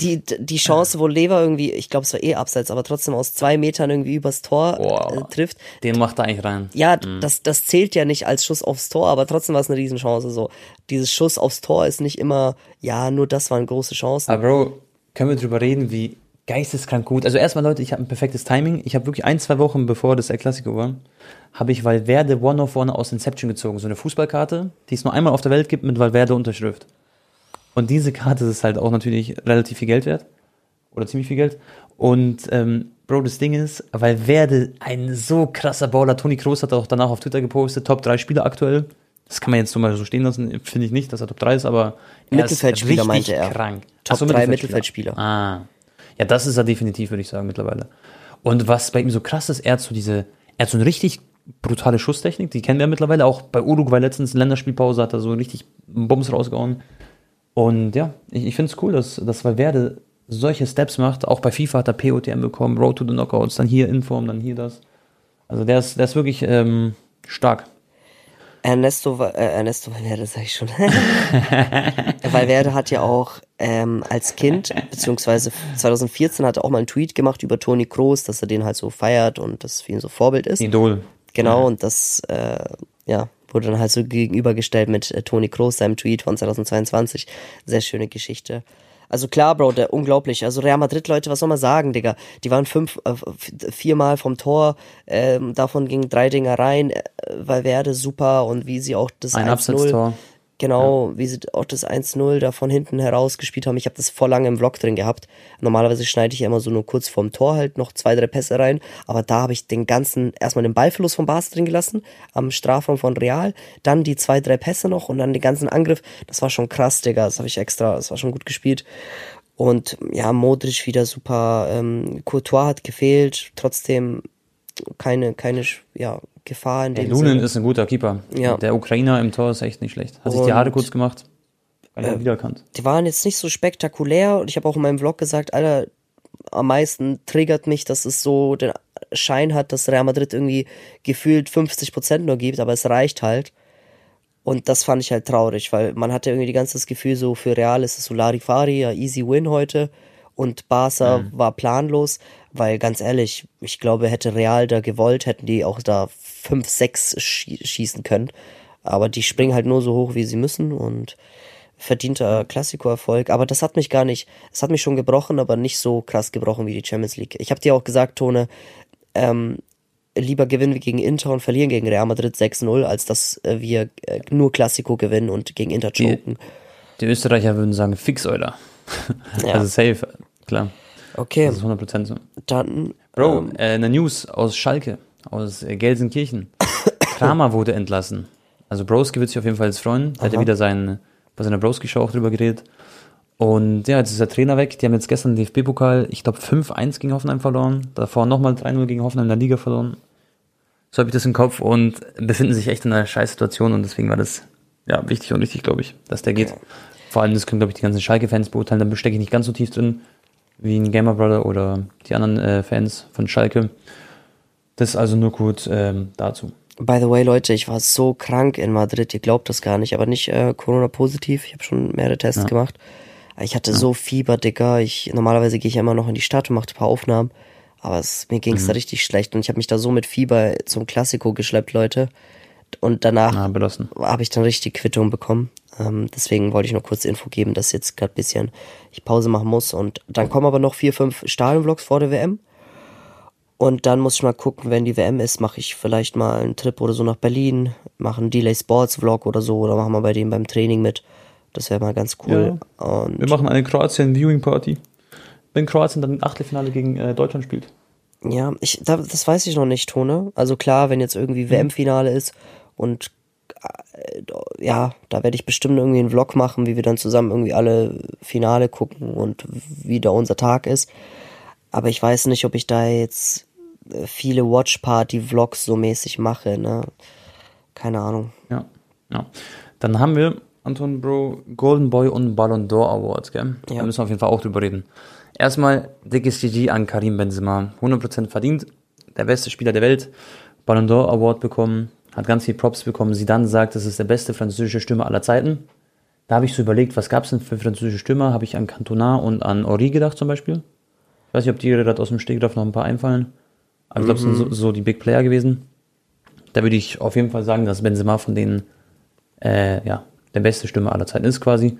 die, die Chance, wo Lever irgendwie, ich glaube, es war eh abseits, aber trotzdem aus zwei Metern irgendwie übers Tor äh, trifft. Den macht er eigentlich rein. Ja, mhm. das, das zählt ja nicht als Schuss aufs Tor, aber trotzdem war es eine Riesenchance. So, dieses Schuss aufs Tor ist nicht immer, ja, nur das waren große Chancen. Aber Bro, können wir drüber reden, wie geisteskrank gut. Also erstmal, Leute, ich habe ein perfektes Timing. Ich habe wirklich ein, zwei Wochen bevor das El Clasico war, habe ich Valverde One of One aus Inception gezogen. So eine Fußballkarte, die es nur einmal auf der Welt gibt mit Valverde Unterschrift. Und diese Karte ist halt auch natürlich relativ viel Geld wert. Oder ziemlich viel Geld. Und ähm, Bro, das Ding ist, weil Werde ein so krasser Baller, Toni Kroos hat auch danach auf Twitter gepostet, Top 3 Spieler aktuell. Das kann man jetzt so mal so stehen lassen, finde ich nicht, dass er Top 3 ist, aber er Mittelfeldspieler meinte er. krank. Top so, 3 Mittelfeldspieler. Ah. Ja, das ist er definitiv, würde ich sagen, mittlerweile. Und was bei ihm so krass ist, er hat so diese, er hat so eine richtig brutale Schusstechnik, die kennen wir mittlerweile, auch bei Uruguay letztens Länderspielpause hat er so richtig Bums rausgehauen. Und ja, ich, ich finde es cool, dass, dass Valverde solche Steps macht. Auch bei FIFA hat er POTM bekommen, Road to the Knockouts, dann hier Inform, dann hier das. Also der ist, der ist wirklich ähm, stark. Ernesto, äh, Ernesto Valverde, sag ich schon. Valverde hat ja auch ähm, als Kind, beziehungsweise 2014 hat er auch mal einen Tweet gemacht über Toni Kroos, dass er den halt so feiert und das für ihn so Vorbild ist. Idol. Genau, ja. und das, äh, ja, wurde dann halt so gegenübergestellt mit äh, Toni Kroos, seinem Tweet von 2022. Sehr schöne Geschichte. Also klar, Bro, der unglaublich. Also Real Madrid, Leute, was soll man sagen, Digga? Die waren fünf, äh, viermal vom Tor, ähm, davon gingen drei Dinger rein, äh, Valverde super und wie sie auch das Ein Absetztor. Genau, ja. wie sie auch das 1-0 da von hinten heraus gespielt haben. Ich habe das vor lange im Vlog drin gehabt. Normalerweise schneide ich ja immer so nur kurz vorm Tor halt noch zwei, drei Pässe rein. Aber da habe ich den ganzen, erstmal den Ballverlust von Barca drin gelassen, am Strafraum von Real, dann die zwei, drei Pässe noch und dann den ganzen Angriff. Das war schon krass, Digga. Das habe ich extra, das war schon gut gespielt. Und ja, Modric wieder super. Ähm, Courtois hat gefehlt, trotzdem keine, keine, ja, Gefahr in dem hey, Lunin Sinne. ist ein guter Keeper. Ja. Der Ukrainer im Tor ist echt nicht schlecht. Hat und, sich die Haare kurz gemacht. Äh, wiedererkannt. Die waren jetzt nicht so spektakulär und ich habe auch in meinem Vlog gesagt, Alter, am meisten triggert mich, dass es so den Schein hat, dass Real Madrid irgendwie gefühlt 50% nur gibt, aber es reicht halt. Und das fand ich halt traurig, weil man hatte irgendwie die ganze das Gefühl, so für Real ist es so Larifari, ja, easy win heute. Und Barca mhm. war planlos, weil ganz ehrlich, ich glaube, hätte Real da gewollt, hätten die auch da 5, 6 schießen können. Aber die springen halt nur so hoch, wie sie müssen und verdienter Klassiko-Erfolg. Aber das hat mich gar nicht, es hat mich schon gebrochen, aber nicht so krass gebrochen wie die Champions League. Ich habe dir auch gesagt, Tone, ähm, lieber gewinnen wir gegen Inter und verlieren gegen Real Madrid 6-0, als dass äh, wir äh, nur Klassiko gewinnen und gegen Inter choken. Die, die Österreicher würden sagen, fix, Euler. Ja. Also safe, klar. Okay. Das ist 100% so. Dann. Bro, ähm, äh, eine News aus Schalke, aus äh, Gelsenkirchen. Kramer wurde entlassen. Also Broski wird sich auf jeden Fall jetzt freuen. Da hat er wieder sein, bei seiner Broski-Show auch drüber geredet. Und ja, jetzt ist der Trainer weg. Die haben jetzt gestern den DFB-Pokal, ich glaube 5-1 gegen Hoffenheim verloren. Davor nochmal 3-0 gegen Hoffenheim in der Liga verloren. So habe ich das im Kopf und befinden sich echt in einer scheiß Situation und deswegen war das ja wichtig und richtig, glaube ich, dass der geht. Vor allem, das können, glaube ich, die ganzen Schalke-Fans beurteilen. Da stecke ich nicht ganz so tief drin wie ein Gamer Brother oder die anderen äh, Fans von Schalke. Das ist also nur kurz ähm, dazu. By the way, Leute, ich war so krank in Madrid, ihr glaubt das gar nicht, aber nicht äh, Corona-positiv. Ich habe schon mehrere Tests ja. gemacht. Ich hatte ja. so Fieber, Dicker. Ich, normalerweise gehe ich immer noch in die Stadt und mache ein paar Aufnahmen. Aber es, mir ging es mhm. da richtig schlecht und ich habe mich da so mit Fieber zum Klassiko geschleppt, Leute. Und danach ah, habe ich dann richtig Quittung bekommen. Ähm, deswegen wollte ich noch kurz Info geben, dass jetzt gerade bisschen ich Pause machen muss. Und dann kommen aber noch vier, fünf Stadionvlogs vor der WM. Und dann muss ich mal gucken, wenn die WM ist, mache ich vielleicht mal einen Trip oder so nach Berlin, mache einen Delay Sports Vlog oder so, oder machen wir bei denen beim Training mit. Das wäre mal ganz cool. Ja. Wir machen eine Kroatien Viewing Party. Wenn Kroatien dann im Achtelfinale gegen äh, Deutschland spielt. Ja, ich, da, das weiß ich noch nicht, Tone. Also klar, wenn jetzt irgendwie mhm. WM-Finale ist und äh, ja, da werde ich bestimmt irgendwie einen Vlog machen, wie wir dann zusammen irgendwie alle Finale gucken und wie da unser Tag ist. Aber ich weiß nicht, ob ich da jetzt viele Watch Party Vlogs so mäßig mache, ne? Keine Ahnung. Ja, ja. Dann haben wir, Anton Bro, Golden Boy und Ballon d'Or Awards, gell? Ja. Da müssen wir auf jeden Fall auch drüber reden. Erstmal dickes GG an Karim Benzema. 100% verdient. Der beste Spieler der Welt. Ballon d'Or Award bekommen hat ganz viel Props bekommen. Sie dann sagt, das ist der beste französische Stürmer aller Zeiten. da habe ich so überlegt, was gab es denn für französische Stürmer? Habe ich an Cantona und an Ori gedacht zum Beispiel. Ich weiß nicht, ob die gerade aus dem Stegreif noch ein paar einfallen. Aber ich glaube, es sind so, mhm. so, die Big Player gewesen. Da würde ich auf jeden Fall sagen, dass Benzema von denen äh, ja, der beste Stürmer aller Zeiten ist quasi.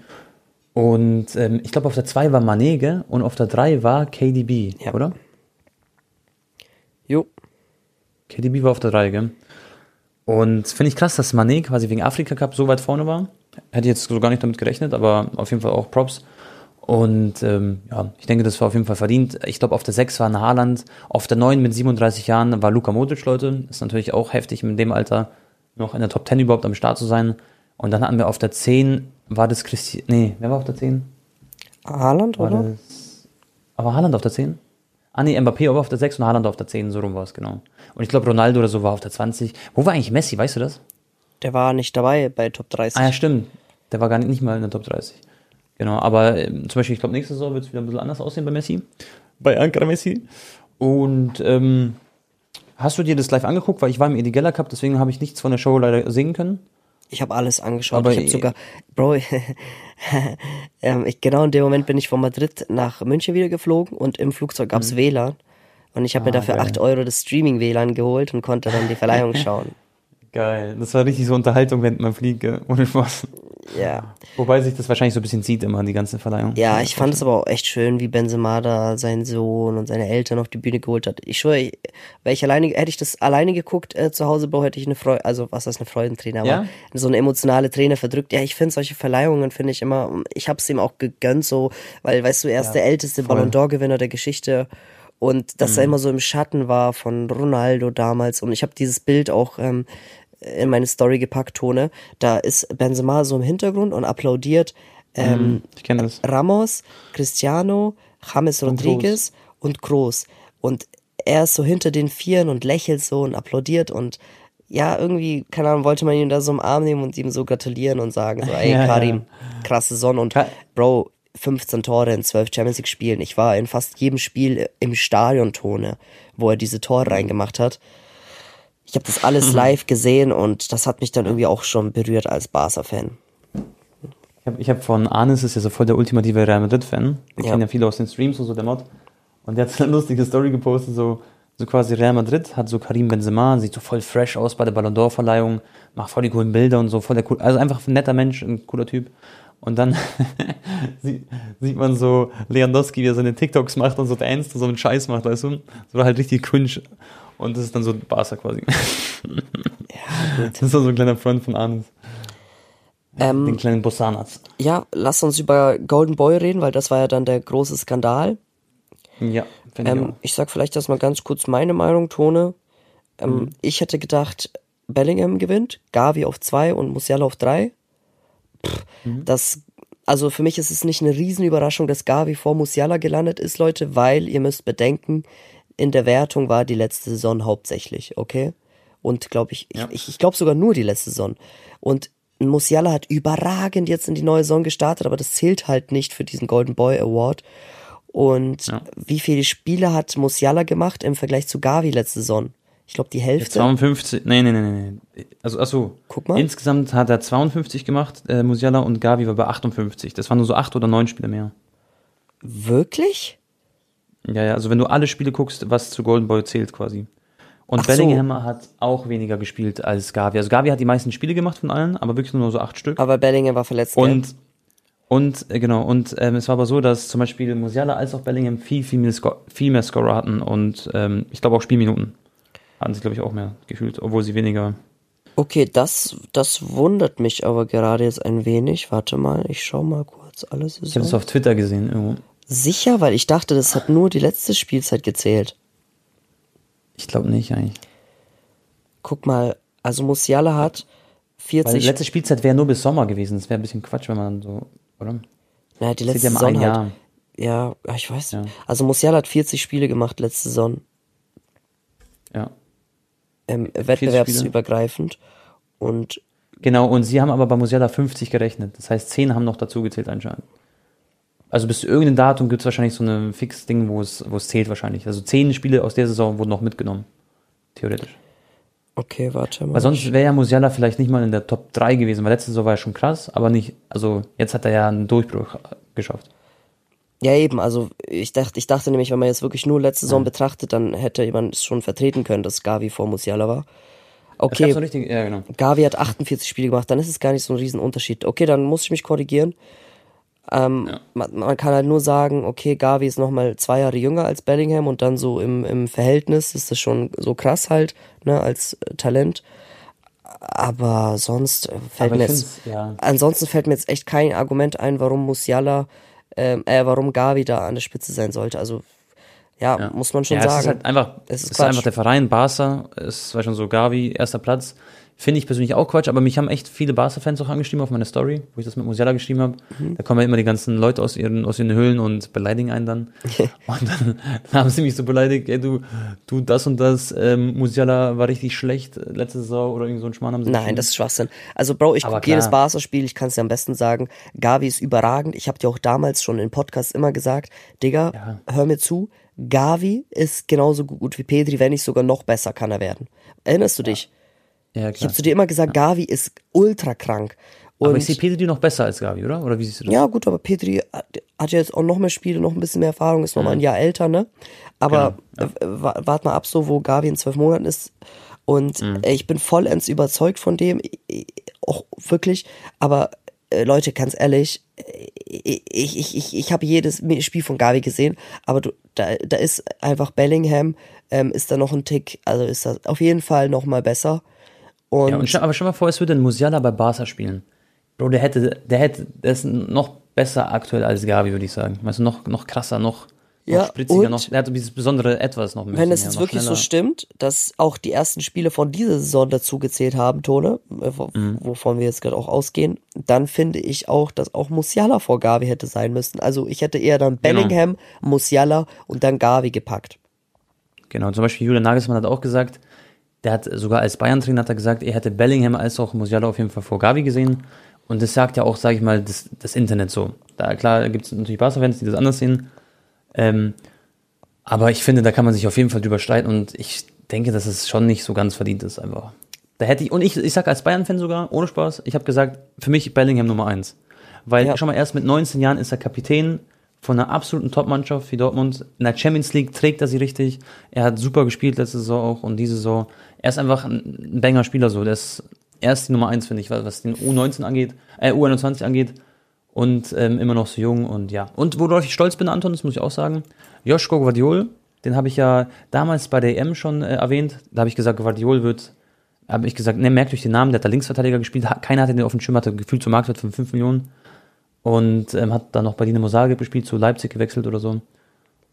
Und ähm, ich glaube, auf der 2 war Manege und auf der 3 war KDB, ja. oder? Jo. KDB war auf der 3, gell? Und finde ich krass, dass Mané quasi wegen Afrika Cup so weit vorne war. Hätte ich jetzt so gar nicht damit gerechnet, aber auf jeden Fall auch Props. Und ähm, ja, ich denke, das war auf jeden Fall verdient. Ich glaube, auf der 6 war ein Haaland, auf der 9 mit 37 Jahren war Luka Modric, Leute. Ist natürlich auch heftig, in dem Alter noch in der Top 10 überhaupt am Start zu sein. Und dann hatten wir auf der 10, war das Christi, nee, wer war auf der 10? Haaland, war oder? Das, aber Haaland auf der 10? Ah nee, Mbappé war auf der 6 und Haaland auf der 10, so rum war es, genau. Und ich glaube, Ronaldo oder so war auf der 20. Wo war eigentlich Messi, weißt du das? Der war nicht dabei bei Top 30. Ah ja, stimmt. Der war gar nicht, nicht mal in der Top 30. Genau, aber äh, zum Beispiel, ich glaube, nächste Saison wird es wieder ein bisschen anders aussehen bei Messi. Bei Ankara Messi. Und ähm, hast du dir das live angeguckt? Weil ich war im Edigella Cup, deswegen habe ich nichts von der Show leider sehen können. Ich habe alles angeschaut. Aber ich habe sogar, Bro, ähm, ich, genau in dem Moment bin ich von Madrid nach München wieder geflogen und im Flugzeug gab's mhm. WLAN. Und ich habe ah, mir dafür geil. 8 Euro das Streaming-WLAN geholt und konnte dann die Verleihung schauen. Geil. Das war richtig so Unterhaltung, während man fliegt, ohne Spaß. Ja. Wobei sich das wahrscheinlich so ein bisschen zieht immer, die ganze Verleihung. Ja, ich fand es aber auch echt schön, wie Benzema da seinen Sohn und seine Eltern auf die Bühne geholt hat. Ich schwöre, wäre ich alleine, hätte ich das alleine geguckt äh, zu Hause, Bro, hätte ich eine Freude, also was ist eine Freudenträne, aber ja? so eine emotionale Träne verdrückt. Ja, ich finde solche Verleihungen, finde ich immer, ich habe es ihm auch gegönnt, so, weil, weißt du, er ist ja, der älteste voll. Ballon d'Or-Gewinner der Geschichte und dass mhm. er immer so im Schatten war von Ronaldo damals und ich habe dieses Bild auch ähm, in meine Story gepackt, Tone. Da ist Benzema so im Hintergrund und applaudiert ähm, mm, Ramos, Cristiano, James Rodriguez und Groß. Und er ist so hinter den Vieren und lächelt so und applaudiert und ja, irgendwie, keine Ahnung, wollte man ihn da so im Arm nehmen und ihm so gratulieren und sagen, so, ey, ja, Karim, ja. krasse Sonne und Bro, 15 Tore in 12 Champions League Spielen. Ich war in fast jedem Spiel im Stadion Tone, wo er diese Tore reingemacht hat. Ich habe das alles mhm. live gesehen und das hat mich dann irgendwie auch schon berührt als Barca-Fan. Ich habe hab von Arnes ist ja so voll der ultimative Real Madrid-Fan. Wir ja. kennen ja viele aus den Streams und so, der Mod. Und der hat eine lustige Story gepostet, so, so quasi Real Madrid hat so Karim Benzema, sieht so voll fresh aus bei der Ballon d'Or-Verleihung, macht voll die coolen Bilder und so, voll der cool, also einfach ein netter Mensch, ein cooler Typ. Und dann sieht, sieht man so Lewandowski, wie er seine TikToks macht und so Dance und so einen Scheiß macht, weißt du? So halt richtig cringe. Und das ist dann so Barca quasi. ja, gut. Das ist so ein kleiner Freund von Arnes. Ähm, Den kleinen Bossanaz. Ja, lass uns über Golden Boy reden, weil das war ja dann der große Skandal. Ja, finde ähm, ich Ich sag vielleicht erstmal ganz kurz meine Meinung, Tone. Ähm, mhm. Ich hätte gedacht, Bellingham gewinnt, Gavi auf zwei und Musiala auf drei. Pff, mhm. Das, also für mich ist es nicht eine Riesenüberraschung, dass Gavi vor Musiala gelandet ist, Leute, weil ihr müsst bedenken, in der Wertung war die letzte Saison hauptsächlich, okay? Und glaube ich, ja. ich, ich glaube sogar nur die letzte Saison. Und Musiala hat überragend jetzt in die neue Saison gestartet, aber das zählt halt nicht für diesen Golden Boy Award. Und ja. wie viele Spiele hat Musiala gemacht im Vergleich zu Gavi letzte Saison? Ich glaube die Hälfte. 52, nee, nee, nee, nee. Also, achso. Guck mal. Insgesamt hat er 52 gemacht, äh, Musiala, und Gavi war bei 58. Das waren nur so acht oder neun Spiele mehr. Wirklich? Ja, ja, also wenn du alle Spiele guckst, was zu Golden Boy zählt quasi. Und Ach Bellingham so. hat auch weniger gespielt als Gavi. Also Gavi hat die meisten Spiele gemacht von allen, aber wirklich nur so acht Stück. Aber Bellingham war verletzt. Und, und äh, genau, und ähm, es war aber so, dass zum Beispiel Musiala als auch Bellingham viel, viel mehr, Sco viel mehr Scorer hatten und ähm, ich glaube auch Spielminuten hatten sie, glaube ich, auch mehr gefühlt, obwohl sie weniger. Okay, das, das wundert mich aber gerade jetzt ein wenig. Warte mal, ich schau mal kurz alles. Ich habe es auf Twitter gesehen irgendwo. Sicher, weil ich dachte, das hat nur die letzte Spielzeit gezählt. Ich glaube nicht eigentlich. Guck mal, also Musiala hat 40. Weil die letzte Spielzeit wäre nur bis Sommer gewesen. Das wäre ein bisschen Quatsch, wenn man so, oder? Naja, die letzte ja Saison Jahr. Halt, ja, ich weiß. Ja. Also Musiala hat 40 Spiele gemacht letzte Saison. Ja. Ähm, wettbewerbsübergreifend. Und Genau, und sie haben aber bei Musiala 50 gerechnet. Das heißt, 10 haben noch dazu gezählt anscheinend. Also bis zu irgendeinem Datum gibt es wahrscheinlich so ein Fix-Ding, wo es, wo es zählt wahrscheinlich. Also zehn Spiele aus der Saison wurden noch mitgenommen. Theoretisch. Okay, warte mal. Weil sonst wäre ja Musiala vielleicht nicht mal in der Top 3 gewesen, weil letzte Saison war er schon krass, aber nicht, also jetzt hat er ja einen Durchbruch geschafft. Ja, eben, also ich dachte, ich dachte nämlich, wenn man jetzt wirklich nur letzte Saison ja. betrachtet, dann hätte jemand schon vertreten können, dass Gavi vor Musiala war. Okay, richtig, ja, genau. Gavi hat 48 Spiele gemacht, dann ist es gar nicht so ein Riesenunterschied. Okay, dann muss ich mich korrigieren. Ähm, ja. man, man, kann halt nur sagen, okay, Gavi ist nochmal zwei Jahre jünger als Bellingham und dann so im, im Verhältnis ist das schon so krass halt, ne, als äh, Talent. Aber sonst äh, fällt Aber mir jetzt, ja. ansonsten fällt mir jetzt echt kein Argument ein, warum Musiala, ähm, äh, warum Gavi da an der Spitze sein sollte. Also ja, ja, muss man schon ja, sagen. Es ist halt einfach, es ist, es ist einfach der Verein, Barca, es war schon so Gavi, erster Platz. Finde ich persönlich auch Quatsch, aber mich haben echt viele Barca-Fans auch angeschrieben auf meine Story, wo ich das mit Musiala geschrieben habe. Mhm. Da kommen ja immer die ganzen Leute aus ihren, aus ihren Höhlen und beleidigen einen dann. und dann, dann, haben sie mich so beleidigt, ey, du, du, das und das, ähm, Musiala war richtig schlecht letzte Saison oder irgend so ein Schmarrn haben sie Nein, das ist Schwachsinn. Also, Bro, ich gucke jedes Barca-Spiel, ich kann es dir am besten sagen. Gavi ist überragend. Ich habe dir auch damals schon in Podcasts immer gesagt, Digga, ja. hör mir zu, Gavi ist genauso gut wie Pedri, wenn nicht sogar noch besser kann er werden. Erinnerst du dich? Ja. Ich habe zu dir immer gesagt, ja. Gavi ist ultra krank. Und aber ich sehe Pedri noch besser als Gavi, oder? Oder wie siehst du das? Ja, gut, aber Pedri hat ja jetzt auch noch mehr Spiele, noch ein bisschen mehr Erfahrung, ist noch mal ein Jahr älter, ne? Aber genau, ja. wart mal ab, so wo Gavi in zwölf Monaten ist. Und mhm. ich bin vollends überzeugt von dem, auch wirklich. Aber äh, Leute, ganz ehrlich, ich, ich, ich, ich habe jedes Spiel von Gavi gesehen, aber du, da, da ist einfach Bellingham, ähm, ist da noch ein Tick, also ist das auf jeden Fall noch mal besser. Und ja, und aber stell mal vor, es würde ein Musiala bei Barca spielen. Bro, der hätte, der hätte, der ist noch besser aktuell als Gavi, würde ich sagen. Weißt du, noch, noch krasser, noch, ja, spritziger, noch, der hat dieses besondere Etwas noch mehr. Wenn es jetzt wirklich schneller. so stimmt, dass auch die ersten Spiele von dieser Saison dazu gezählt haben, Tone, äh, mhm. wovon wir jetzt gerade auch ausgehen, dann finde ich auch, dass auch Musiala vor Gavi hätte sein müssen. Also ich hätte eher dann genau. Bellingham, genau. Musiala und dann Gavi gepackt. Genau, zum Beispiel Julian Nagelsmann hat auch gesagt, der hat sogar als Bayern-Trainer hat er gesagt, er hätte Bellingham als auch Musiala auf jeden Fall vor Gavi gesehen. Und das sagt ja auch, sage ich mal, das, das Internet so. Da klar gibt es natürlich Barca-Fans, die das anders sehen. Ähm, aber ich finde, da kann man sich auf jeden Fall drüber streiten und ich denke, dass es schon nicht so ganz verdient ist einfach. Da hätte ich, und ich, ich sag als Bayern-Fan sogar, ohne Spaß, ich habe gesagt, für mich Bellingham Nummer eins. Weil ja. schon mal erst mit 19 Jahren ist er Kapitän von einer absoluten Top-Mannschaft wie Dortmund. In der Champions League trägt er sie richtig. Er hat super gespielt letzte Saison auch und diese Saison. Er ist einfach ein Banger-Spieler so. Der ist, er ist die Nummer eins, finde ich, was den U19 angeht, äh, U21 angeht. Und ähm, immer noch so jung und ja. Und worauf ich stolz bin, Anton, das muss ich auch sagen, Joschko Guardiol, den habe ich ja damals bei der EM schon äh, erwähnt. Da habe ich gesagt, Guardiol wird, habe ich gesagt, ne, merkt euch den Namen, der hat da Linksverteidiger gespielt. Keiner hatte den auf dem Schirm, hatte gefühlt zum Marktwert von 5 Millionen und ähm, hat dann noch bei Dinamo Zagreb gespielt, zu Leipzig gewechselt oder so.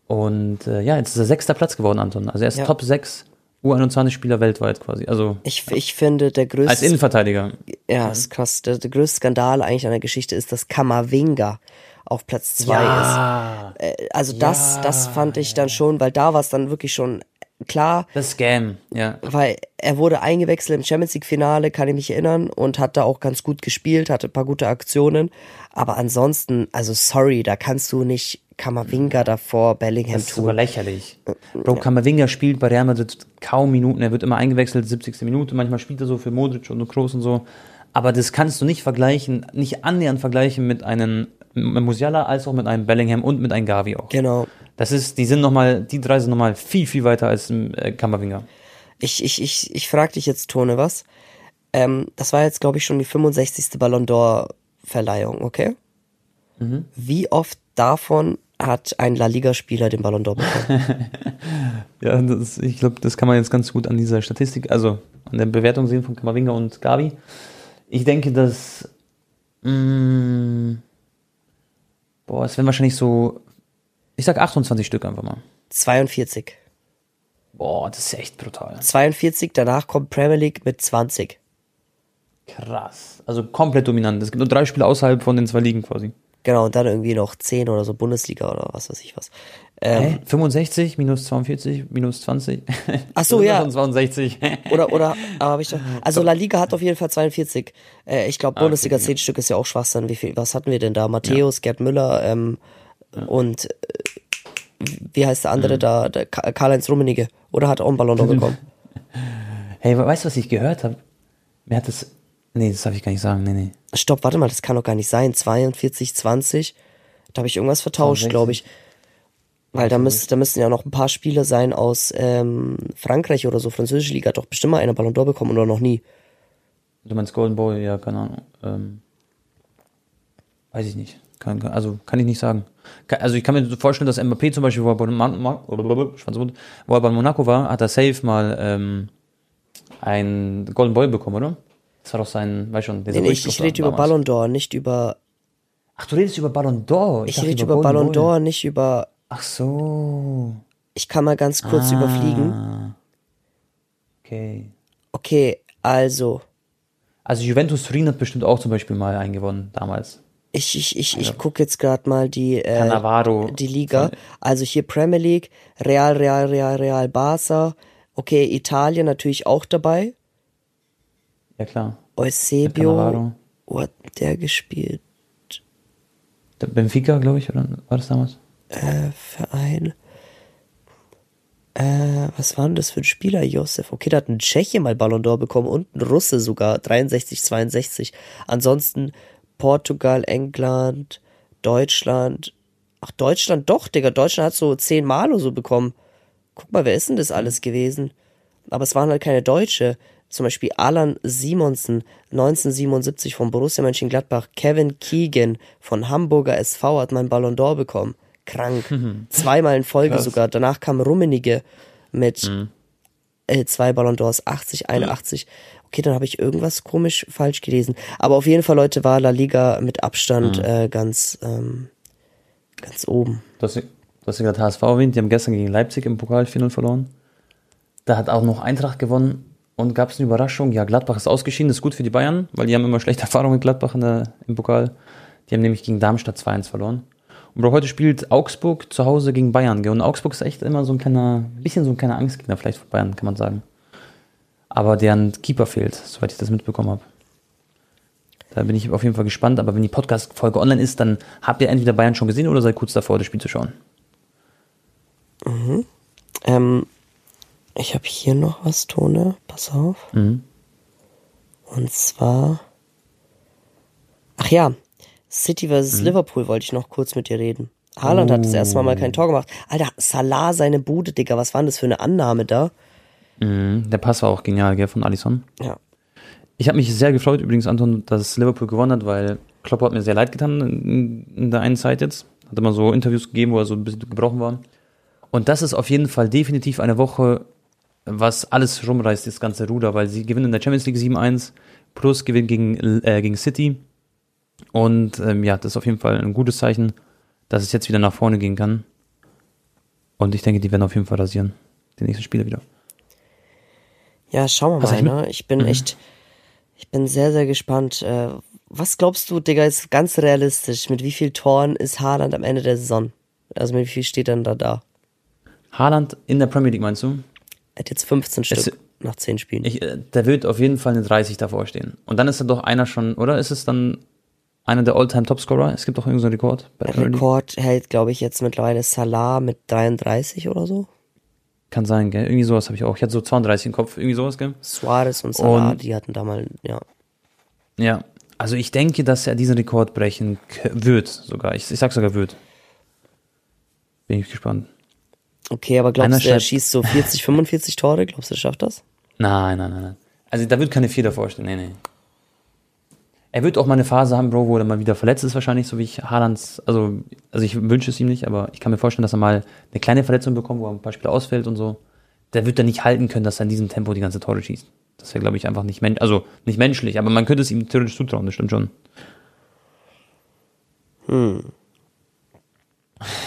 Und äh, ja, jetzt ist er sechster Platz geworden, Anton. Also er ist ja. Top 6 U21-Spieler weltweit quasi. Also ich, ich finde der größte als Innenverteidiger. Ja, ist krass. Der, der größte Skandal eigentlich an der Geschichte ist, dass Kamavinga auf Platz 2 ja. ist. Äh, also das, ja. das fand ich dann schon, weil da war es dann wirklich schon klar. Das Scam, ja. Weil er wurde eingewechselt im Champions League Finale, kann ich mich erinnern, und hat da auch ganz gut gespielt, hatte ein paar gute Aktionen. Aber ansonsten, also sorry, da kannst du nicht Kamavinga davor Bellingham das ist tun. Das lächerlich. Bro, ja. Kamavinga spielt bei Real Madrid kaum Minuten, er wird immer eingewechselt, 70. Minute, manchmal spielt er so für Modric und Kroos und so. Aber das kannst du nicht vergleichen, nicht annähernd vergleichen mit einem Musiala als auch mit einem Bellingham und mit einem Gavi auch. Genau. Das ist, die sind nochmal, die drei sind nochmal viel, viel weiter als äh, Kammerwinger. Ich, ich, ich, ich frag dich jetzt, Tone, was? Ähm, das war jetzt, glaube ich, schon die 65. Ballon d'Or Verleihung, okay? Mhm. Wie oft davon hat ein La Liga-Spieler den Ballon d'Or bekommen? ja, das, ich glaube, das kann man jetzt ganz gut an dieser Statistik, also an der Bewertung sehen von Kamavinga und Gavi. Ich denke, dass mh, mm, boah, es werden wahrscheinlich so ich sag 28 Stück einfach mal. 42. Boah, das ist echt brutal. 42, danach kommt Premier League mit 20. Krass. Also komplett dominant. Es gibt nur drei Spiele außerhalb von den zwei Ligen quasi. Genau, und dann irgendwie noch 10 oder so Bundesliga oder was weiß ich was. Ähm, 65 minus 42 minus 20. Ach so, ja. 62. oder, oder, aber habe ich doch. Also La Liga hat auf jeden Fall 42. Äh, ich glaube, Bundesliga ah, okay, 10 ja. Stück ist ja auch Schwachsinn. Wie viel, was hatten wir denn da? Matthäus, ja. Gerd Müller, ähm, und äh, wie heißt der andere mhm. da, der Karl-Heinz Rummenigge? Oder hat auch einen Ballon bekommen? Hey, weißt du, was ich gehört habe? Wer hat das. Nee, das darf ich gar nicht sagen. Nee, nee. Stopp, warte mal, das kann doch gar nicht sein. 42, 20. Da habe ich irgendwas vertauscht, glaube ich. Weil da, müsst, da müssten ja noch ein paar Spieler sein aus ähm, Frankreich oder so. Französische Liga hat doch bestimmt mal eine Ballon d'Or bekommen oder noch nie. Du meinst Golden Boy? Ja, keine Ahnung. Ähm, weiß ich nicht. Kann, also kann ich nicht sagen. Also ich kann mir vorstellen, dass Mbappé zum Beispiel, wo er bei, Monaco war, hat er safe mal ähm, ein Golden Boy bekommen, oder? Das war doch sein, weiß schon, dieser nee, ich, ich rede über Ballon d'Or, nicht über. Ach, du redest über Ballon d'Or? Ich, ich rede über, über Ballon d'Or, nicht über. Ach so. Ich kann mal ganz kurz ah. überfliegen. Okay. Okay, also. Also Juventus Turin hat bestimmt auch zum Beispiel mal eingewonnen damals. Ich, ich, ich, ich gucke jetzt gerade mal die, äh, die Liga. Also hier Premier League, Real, Real, Real, Real, Barca. Okay, Italien natürlich auch dabei. Ja, klar. Eusebio. Wo hat der gespielt? Der Benfica, glaube ich, oder war das damals? Äh, Verein. Äh, was war denn das für ein Spieler, Josef? Okay, da hat ein Tscheche mal Ballon d'Or bekommen und ein Russe sogar, 63, 62. Ansonsten Portugal, England, Deutschland. Ach, Deutschland doch, Digga. Deutschland hat so zehnmal oder so bekommen. Guck mal, wer ist denn das alles gewesen? Aber es waren halt keine Deutsche. Zum Beispiel Alan Simonsen, 1977 von Borussia Mönchengladbach. Kevin Keegan von Hamburger SV hat meinen Ballon d'Or bekommen. Krank. Zweimal in Folge Krass. sogar. Danach kam Rummenige mit mhm. äh, zwei Ballon d'Ors, 80, 81. Mhm. Okay, dann habe ich irgendwas komisch falsch gelesen. Aber auf jeden Fall, Leute, war La Liga mit Abstand mhm. äh, ganz, ähm, ganz oben. Du hast, du hast ja gerade HSV erwähnt, die haben gestern gegen Leipzig im Pokal 4 verloren. Da hat auch noch Eintracht gewonnen und gab es eine Überraschung. Ja, Gladbach ist ausgeschieden, das ist gut für die Bayern, weil die haben immer schlechte Erfahrungen mit Gladbach der, im Pokal. Die haben nämlich gegen Darmstadt 2-1 verloren. Und Bro, heute spielt Augsburg zu Hause gegen Bayern. Und Augsburg ist echt immer so ein kleiner, ein bisschen so ein kleiner Angstgegner vielleicht für Bayern, kann man sagen aber deren Keeper fehlt, soweit ich das mitbekommen habe. Da bin ich auf jeden Fall gespannt, aber wenn die Podcast-Folge online ist, dann habt ihr entweder Bayern schon gesehen oder seid kurz davor, das Spiel zu schauen. Mhm. Ähm, ich habe hier noch was, Tone, pass auf. Mhm. Und zwar. Ach ja, City vs. Mhm. Liverpool wollte ich noch kurz mit dir reden. Haaland oh. hat das erste Mal kein Tor gemacht. Alter, Salah seine Bude, Digga, was war denn das für eine Annahme da? Mhm, der Pass war auch genial, gell, von Alisson. Ja. Ich habe mich sehr gefreut übrigens, Anton, dass Liverpool gewonnen hat, weil Klopp hat mir sehr leid getan in, in der einen Zeit jetzt. Hat immer so Interviews gegeben, wo er so ein bisschen gebrochen war. Und das ist auf jeden Fall definitiv eine Woche, was alles rumreißt, das ganze Ruder, weil sie gewinnen in der Champions League 7-1 plus gewinnen gegen, äh, gegen City. Und ähm, ja, das ist auf jeden Fall ein gutes Zeichen, dass es jetzt wieder nach vorne gehen kann. Und ich denke, die werden auf jeden Fall rasieren. Die nächsten Spiele wieder. Ja, schauen wir mal, ne? Ich bin mhm. echt, ich bin sehr, sehr gespannt. Äh, was glaubst du, Digga, ist ganz realistisch? Mit wie viel Toren ist Haaland am Ende der Saison? Also mit wie viel steht dann da da? Haaland in der Premier League, meinst du? Er hat jetzt 15 es, Stück nach 10 Spielen. Ich, äh, der wird auf jeden Fall eine 30 davor stehen. Und dann ist er doch einer schon, oder? Ist es dann einer der All-Time Topscorer? Es gibt doch irgendeinen Rekord. Der Rekord hält, glaube ich, jetzt mittlerweile Salah mit 33 oder so. Kann sein, gell? Irgendwie sowas habe ich auch. Ich hatte so 32 im Kopf, irgendwie sowas, gell? Suarez und Salah, und, die hatten da mal, ja. Ja, also ich denke, dass er diesen Rekord brechen wird, sogar. Ich, ich sag sogar wird. Bin ich gespannt. Okay, aber glaubst Einer du, er schießt so 40, 45 Tore? Glaubst du, er schafft das? Nein, nein, nein, nein. Also da wird keine vier davor stehen, nee, nee. Er wird auch mal eine Phase haben, Bro, wo er mal wieder verletzt ist, wahrscheinlich, so wie ich Haalands, also, also ich wünsche es ihm nicht, aber ich kann mir vorstellen, dass er mal eine kleine Verletzung bekommt, wo er ein paar Spiele ausfällt und so. Der wird dann nicht halten können, dass er in diesem Tempo die ganze Tore schießt. Das wäre, glaube ich, einfach nicht menschlich, also nicht menschlich, aber man könnte es ihm theoretisch zutrauen, das stimmt schon. Hm.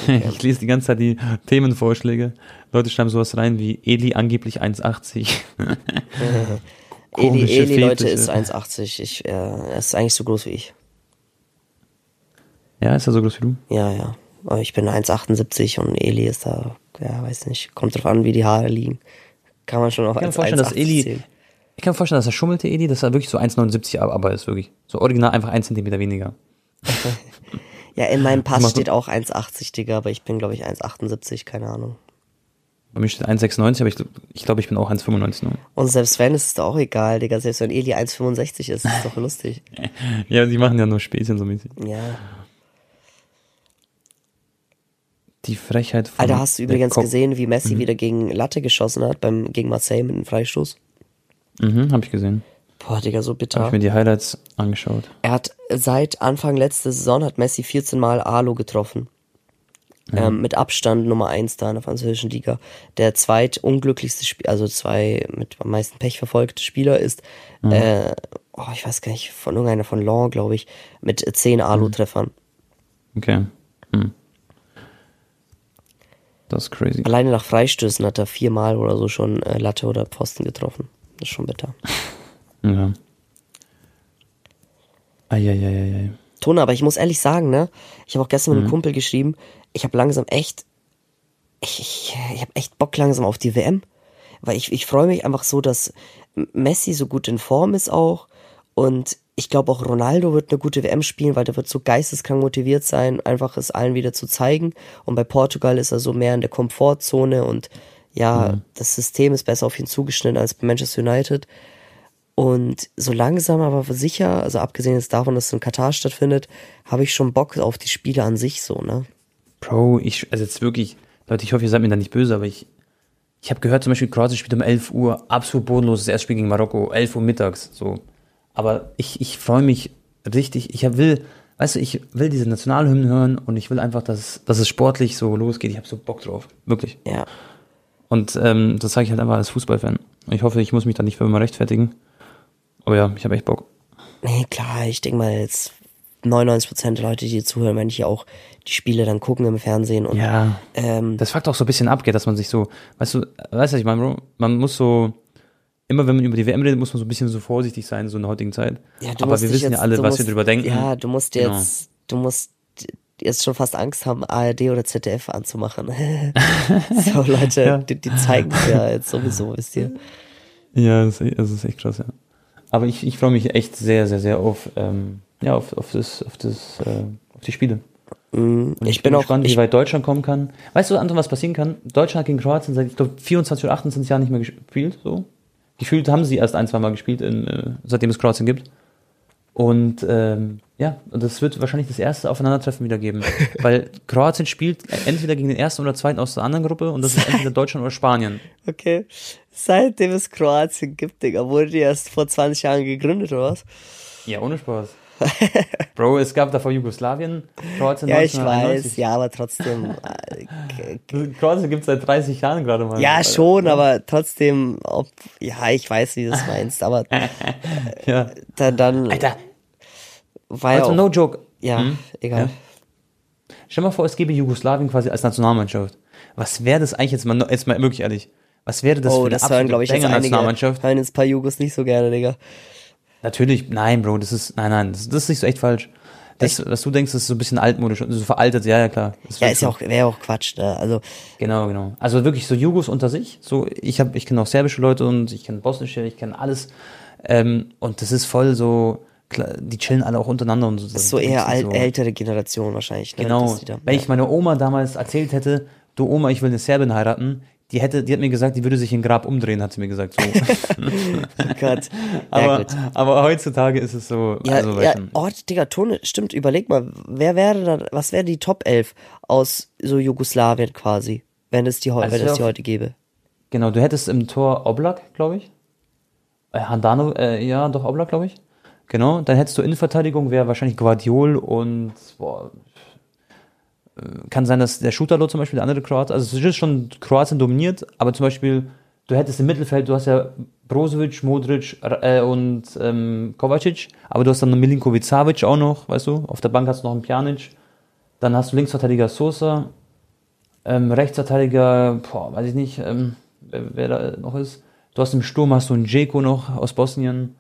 Ich lese die ganze Zeit die Themenvorschläge. Leute schreiben sowas rein wie Eli angeblich 1,80. Eli, Eli Leute, ist 1,80. Ich, äh, er ist eigentlich so groß wie ich. Ja, ist er so groß wie du? Ja, ja. Aber ich bin 1,78 und Eli ist da, ja, weiß nicht. Kommt drauf an, wie die Haare liegen. Kann man schon auf 1,80 zählen. Ich kann mir vorstellen, dass er schummelte, Eli, dass er wirklich so 1,79 aber ist, wirklich. So original einfach 1 cm weniger. ja, in meinem Pass steht auch 1,80, Digga, aber ich bin, glaube ich, 1,78, keine Ahnung. Bei mir steht 1,96, aber ich, ich glaube, ich bin auch 1,95 nur. Und selbst wenn, ist es doch auch egal, Digga. Selbst wenn Eli 1,65 ist, ist es doch lustig. ja, die machen ja nur Späßchen so mäßig. Ja. Die Frechheit von. Alter, hast du übrigens Kopf gesehen, wie Messi mhm. wieder gegen Latte geschossen hat, beim, gegen Marseille mit einem Freistoß? Mhm, hab ich gesehen. Boah, Digga, so bitter. Hab ich mir die Highlights angeschaut. Er hat seit Anfang letzter Saison hat Messi 14 Mal Alo getroffen. Ja. Ähm, mit Abstand Nummer eins da in der französischen Liga. Der zweitunglücklichste Spieler, also zwei mit am meisten Pech verfolgte Spieler ist, mhm. äh, oh, ich weiß gar nicht, von irgendeiner von Law, glaube ich, mit zehn Alu-Treffern. Okay. Hm. Das ist crazy. Alleine nach Freistößen hat er viermal oder so schon äh, Latte oder Pfosten getroffen. Das ist schon bitter. Ja. Eieieiei. Tone, aber ich muss ehrlich sagen, ne? Ich habe auch gestern mit einem mhm. Kumpel geschrieben, ich habe langsam echt, ich, ich, ich habe echt Bock langsam auf die WM. Weil ich, ich freue mich einfach so, dass Messi so gut in Form ist auch. Und ich glaube auch Ronaldo wird eine gute WM spielen, weil der wird so geisteskrank motiviert sein, einfach es allen wieder zu zeigen. Und bei Portugal ist er so mehr in der Komfortzone und ja, mhm. das System ist besser auf ihn zugeschnitten als bei Manchester United. Und so langsam, aber sicher, also abgesehen jetzt davon, dass es in Katar stattfindet, habe ich schon Bock auf die Spiele an sich so, ne? Bro, ich, also jetzt wirklich, Leute, ich hoffe, ihr seid mir da nicht böse, aber ich, ich habe gehört, zum Beispiel Kroatien spielt um 11 Uhr, absolut bodenloses Erstspiel gegen Marokko, 11 Uhr mittags, so. Aber ich, ich freue mich richtig, ich will, weißt du, ich will diese Nationalhymnen hören und ich will einfach, dass, dass es sportlich so losgeht. Ich habe so Bock drauf, wirklich. Ja. Und ähm, das sage ich halt einfach als Fußballfan. Ich hoffe, ich muss mich da nicht für immer rechtfertigen. Aber ja, ich habe echt Bock. Nee, klar, ich denke mal jetzt 99% der Leute, die hier zuhören, wenn ich auch die Spiele dann gucken im Fernsehen und ja, ähm, das fuckt auch so ein bisschen ab, dass man sich so, weißt du, weißt du, ich meine, Bro, man muss so immer wenn man über die WM redet, muss man so ein bisschen so vorsichtig sein, so in der heutigen Zeit. Ja, du Aber wir wissen jetzt, ja alle, was musst, wir drüber denken. Ja, du musst jetzt, genau. du musst jetzt schon fast Angst haben, ARD oder ZDF anzumachen. so, Leute, ja. die, die zeigen es ja jetzt sowieso, wisst ihr. Ja, das ist, das ist echt krass, ja. Aber ich, ich freue mich echt sehr, sehr, sehr auf, ähm, ja, auf, auf, das, auf, das, äh, auf die Spiele. Mm, ich, ich, bin, auch gespannt, wie weit Deutschland kommen kann. Weißt du, Anton, was passieren kann? Deutschland hat gegen Kroatien seit, ich glaube, 24 oder 28 Jahren nicht mehr gespielt, so. Gefühlt haben sie erst ein, zwei Mal gespielt, in, äh, seitdem es Kroatien gibt. Und ähm, ja, und das wird wahrscheinlich das erste Aufeinandertreffen wieder geben. Weil Kroatien spielt entweder gegen den ersten oder zweiten aus der anderen Gruppe und das ist entweder Deutschland oder Spanien. Okay. Seitdem es Kroatien gibt, Digga, wurde die erst vor 20 Jahren gegründet, oder was? Ja, ohne Spaß. Bro, es gab davor Jugoslawien, Kroatien Ja, ich weiß, ja, aber trotzdem. Äh, Kroatien gibt es seit 30 Jahren gerade mal. Ja, schon, aber trotzdem, ob, ja, ich weiß, wie du das meinst, aber ja. dann, dann Alter. War also, no joke. Ja, hm? egal. Ja. Stell mal vor, es gäbe Jugoslawien quasi als Nationalmannschaft. Was wäre das eigentlich jetzt mal, jetzt mal wirklich ehrlich? Was wäre das oh, für eine das hören, glaube ich, jetzt einige, Nationalmannschaft? hören jetzt ein paar Jugos nicht so gerne, Digga. Natürlich, nein, Bro, das ist, nein, nein, das, das ist nicht so echt falsch. Das, echt? was du denkst, ist so ein bisschen altmodisch und so veraltet, ja, ja, klar. Ja, ist ja auch, wäre auch Quatsch, ne? Also. Genau, genau. Also wirklich so Jugos unter sich. So, ich habe, ich kenne auch serbische Leute und ich kenne bosnische, ich kenne alles. Ähm, und das ist voll so, klar, die chillen alle auch untereinander und so. Das ist so eher alt, so. ältere Generation wahrscheinlich, ne? Genau. Da, Wenn ja. ich meine Oma damals erzählt hätte, du Oma, ich will eine Serbin heiraten, die hätte, die hat mir gesagt, die würde sich in Grab umdrehen, hat sie mir gesagt. So. oh Gott. aber, gut. aber heutzutage ist es so. Ja, also, ja oh, Digga, Tone, stimmt, überleg mal, wer wäre da, was wäre die Top 11 aus so Jugoslawien quasi, wenn es die, also wenn es die heute gäbe? Genau, du hättest im Tor Oblak, glaube ich. Äh, Handano, äh, ja, doch Oblak, glaube ich. Genau, dann hättest du Innenverteidigung, wäre wahrscheinlich Guardiol und boah, kann sein, dass der Shooterlo zum Beispiel, der andere Kroat, also es ist schon Kroatien dominiert, aber zum Beispiel, du hättest im Mittelfeld, du hast ja Brozovic, Modric äh, und ähm, Kovacic, aber du hast dann noch Milinkovic Savic auch noch, weißt du, auf der Bank hast du noch einen Pjanic, dann hast du Linksverteidiger Sosa, ähm, Rechtsverteidiger, boah, weiß ich nicht, ähm, wer, wer, da noch ist. Du hast im Sturm hast du einen Jeko noch aus Bosnien.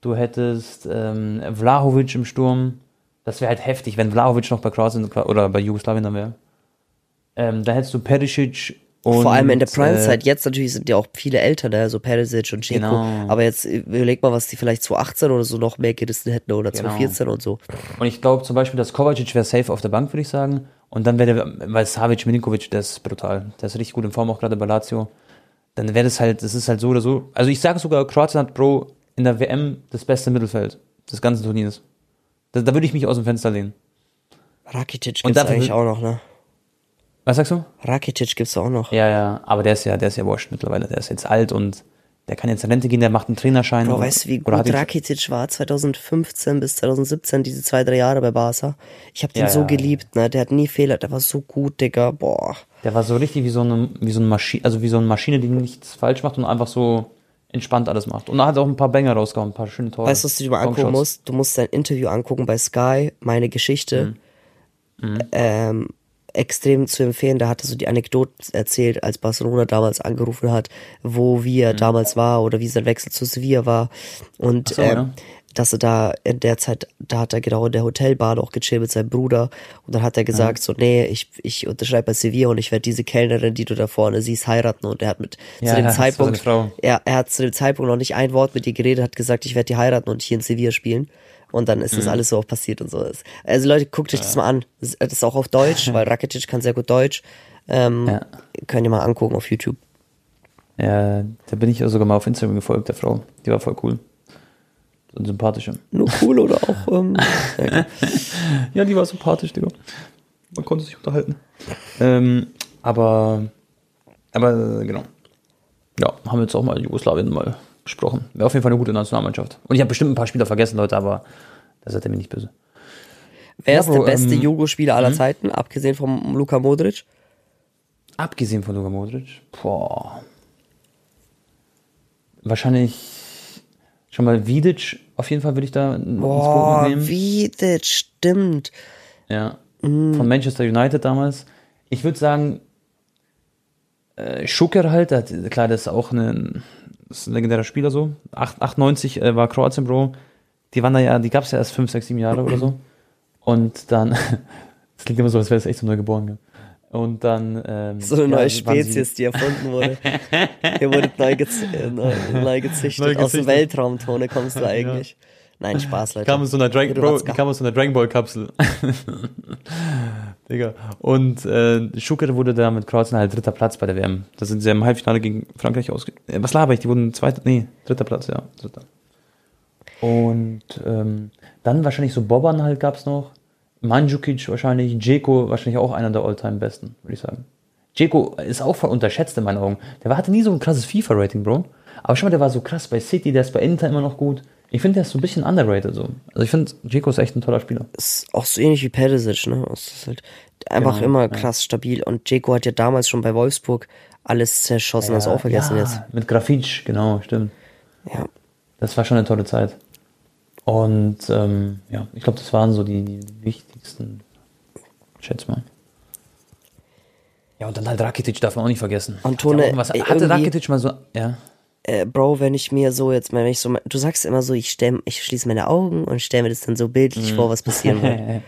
Du hättest ähm, Vlahovic im Sturm. Das wäre halt heftig, wenn Vlaovic noch bei Kroatien oder bei Jugoslawien dann wäre. Ähm, da hättest du Perisic und, Vor allem in der Prime-Zeit. Äh, jetzt natürlich sind ja auch viele älter, ne? so Perisic und Chico. Genau. Aber jetzt überleg mal, was die vielleicht 2018 oder so noch mehr gerissen hätten oder genau. 2014 und so. Und ich glaube zum Beispiel, dass Kovacic wäre safe auf der Bank, würde ich sagen. Und dann wäre der, weil Savic Milinkovic, der ist brutal. Der ist richtig gut in Form, auch gerade bei Lazio. Dann wäre das halt, das ist halt so oder so. Also ich sage sogar, Kroatien hat Bro in der WM das beste Mittelfeld des ganzen Turniers. Da, da würde ich mich aus dem Fenster lehnen. Rakitic gibt's eigentlich auch noch, ne? Was sagst du? Rakitic gibt's auch noch. Ja, ja, aber der ist ja, der ist ja wurscht mittlerweile. Der ist jetzt alt und der kann jetzt in Rente gehen, der macht einen Trainerschein. Bro, weißt du, wie gut Rakitic war 2015 bis 2017, diese zwei, drei Jahre bei Barca? Ich habe den ja, so ja. geliebt, ne? Der hat nie Fehler, der war so gut, Digga, boah. Der war so richtig wie so eine, wie so eine Maschine, also wie so eine Maschine, die nichts falsch macht und einfach so entspannt alles macht. Und er hat auch ein paar Banger rausgehauen, ein paar schöne Tore. Weißt du, was du dir mal angucken musst? Du musst dein Interview angucken bei Sky, meine Geschichte. Mhm. Mhm. Ähm, extrem zu empfehlen. Da hat er so die Anekdoten erzählt, als Barcelona damals angerufen hat, wo wie er mhm. damals war oder wie sein Wechsel zu Sevilla war. Und so, ähm, ja. Dass er da in der Zeit, da hat er genau in der Hotelbar noch gechillt mit seinem Bruder. Und dann hat er gesagt, ja. so, nee, ich, ich unterschreibe bei Sevilla und ich werde diese Kellnerin, die du da vorne siehst, heiraten. Und er hat mit ja, zu dem Zeitpunkt, er, er hat zu dem Zeitpunkt noch nicht ein Wort mit ihr geredet, hat gesagt, ich werde die heiraten und hier in Sevilla spielen. Und dann ist das mhm. alles so auch passiert und so. Also Leute, guckt euch ja. das mal an. Das ist auch auf Deutsch, weil Rakitic kann sehr gut Deutsch. Ähm. Könnt ihr mal angucken auf YouTube. Ja, da bin ich sogar mal auf Instagram gefolgt, der Frau. Die war voll cool. Und sympathischer. Nur cool oder auch. Ähm, ja, die war sympathisch, Digga. Man konnte sich unterhalten. Ähm, aber, aber genau. Ja, haben wir jetzt auch mal Jugoslawien mal besprochen. Wäre auf jeden Fall eine gute Nationalmannschaft. Und ich habe bestimmt ein paar Spieler vergessen, Leute, aber das hat er mir nicht böse. Wer ist ja, der beste ähm, Jugo-Spieler aller mh? Zeiten, abgesehen von Luka Modric? Abgesehen von Luka Modric? Boah. Wahrscheinlich schon mal Vidic, auf jeden Fall würde ich da Boah, ins Boot Vidic, stimmt. Ja. Mm. Von Manchester United damals. Ich würde sagen, äh, Schucker halt, klar, das ist auch eine, ist ein legendärer Spieler so. 98 äh, war Kroatien, Bro. Die waren da ja, die gab es ja erst 5, 6, 7 Jahre oder so. Und dann, das klingt immer so, als wäre es echt so neu geboren. Ja. Und dann. Ähm, so eine neue ja, Spezies, die erfunden wurde. Hier wurde neu, gez äh, neu, neu, gezüchtet. neu gezüchtet. Aus dem Weltraumtone kommst du eigentlich. Ja. Nein, Spaß, Leute. Kam aus so einer Dragon, Bro, kam aus so einer Dragon Ball Kapsel. Digga. Und äh, Schuker wurde da mit Kroatien halt dritter Platz bei der WM. Da sind sie im Halbfinale gegen Frankreich ausge... Äh, was laber ich? Die wurden zweiter... Nee, dritter Platz, ja. Dritter. Und ähm, dann wahrscheinlich so Boban halt gab's noch. Mandzukic wahrscheinlich. Dzeko wahrscheinlich auch einer der All-Time-Besten, würde ich sagen. Dzeko ist auch voll unterschätzt in meinen Augen. Der hatte nie so ein krasses FIFA-Rating, Bro. Aber schau mal, der war so krass bei City, der ist bei Inter immer noch gut. Ich finde, der ist so ein bisschen underrated so. Also ich finde, Jeko ist echt ein toller Spieler. Ist auch so ähnlich wie Perisic, ne? ist halt einfach genau, immer krass ja. stabil. Und Jeko hat ja damals schon bei Wolfsburg alles zerschossen, ja, auch vergessen ja, jetzt. Mit Grafitsch, genau, stimmt. Ja. Das war schon eine tolle Zeit. Und ähm, ja, ich glaube, das waren so die, die wichtigsten. Schätze mal. Ja, und dann halt Rakitic darf man auch nicht vergessen. Antone, hatte, was, hatte Rakitic mal so, ja äh, Bro, wenn ich mir so jetzt, wenn ich so, du sagst immer so, ich stell, ich schließe meine Augen und stelle mir das dann so bildlich mm. vor, was passieren wird.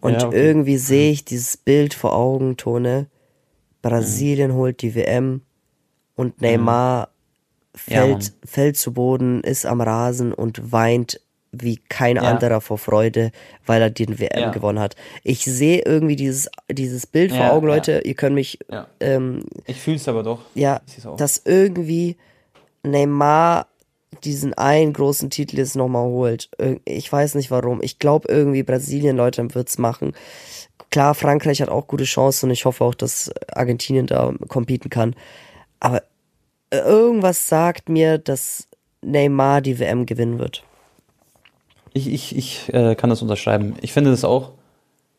Und ja, okay. irgendwie sehe ich dieses Bild vor Augen, Tone. Brasilien mm. holt die WM und Neymar mm. fällt, ja, fällt zu Boden, ist am Rasen und weint wie kein ja. anderer vor Freude, weil er den WM ja. gewonnen hat. Ich sehe irgendwie dieses, dieses Bild vor Augen, Leute. Ihr könnt mich. Ähm, ich fühle es aber doch. Ja, dass irgendwie Neymar diesen einen großen Titel jetzt nochmal holt. Ich weiß nicht warum. Ich glaube irgendwie Brasilien, Leute, wird's machen. Klar, Frankreich hat auch gute Chancen und ich hoffe auch, dass Argentinien da competen kann. Aber irgendwas sagt mir, dass Neymar die WM gewinnen wird. Ich, ich, ich äh, kann das unterschreiben. Ich finde das auch.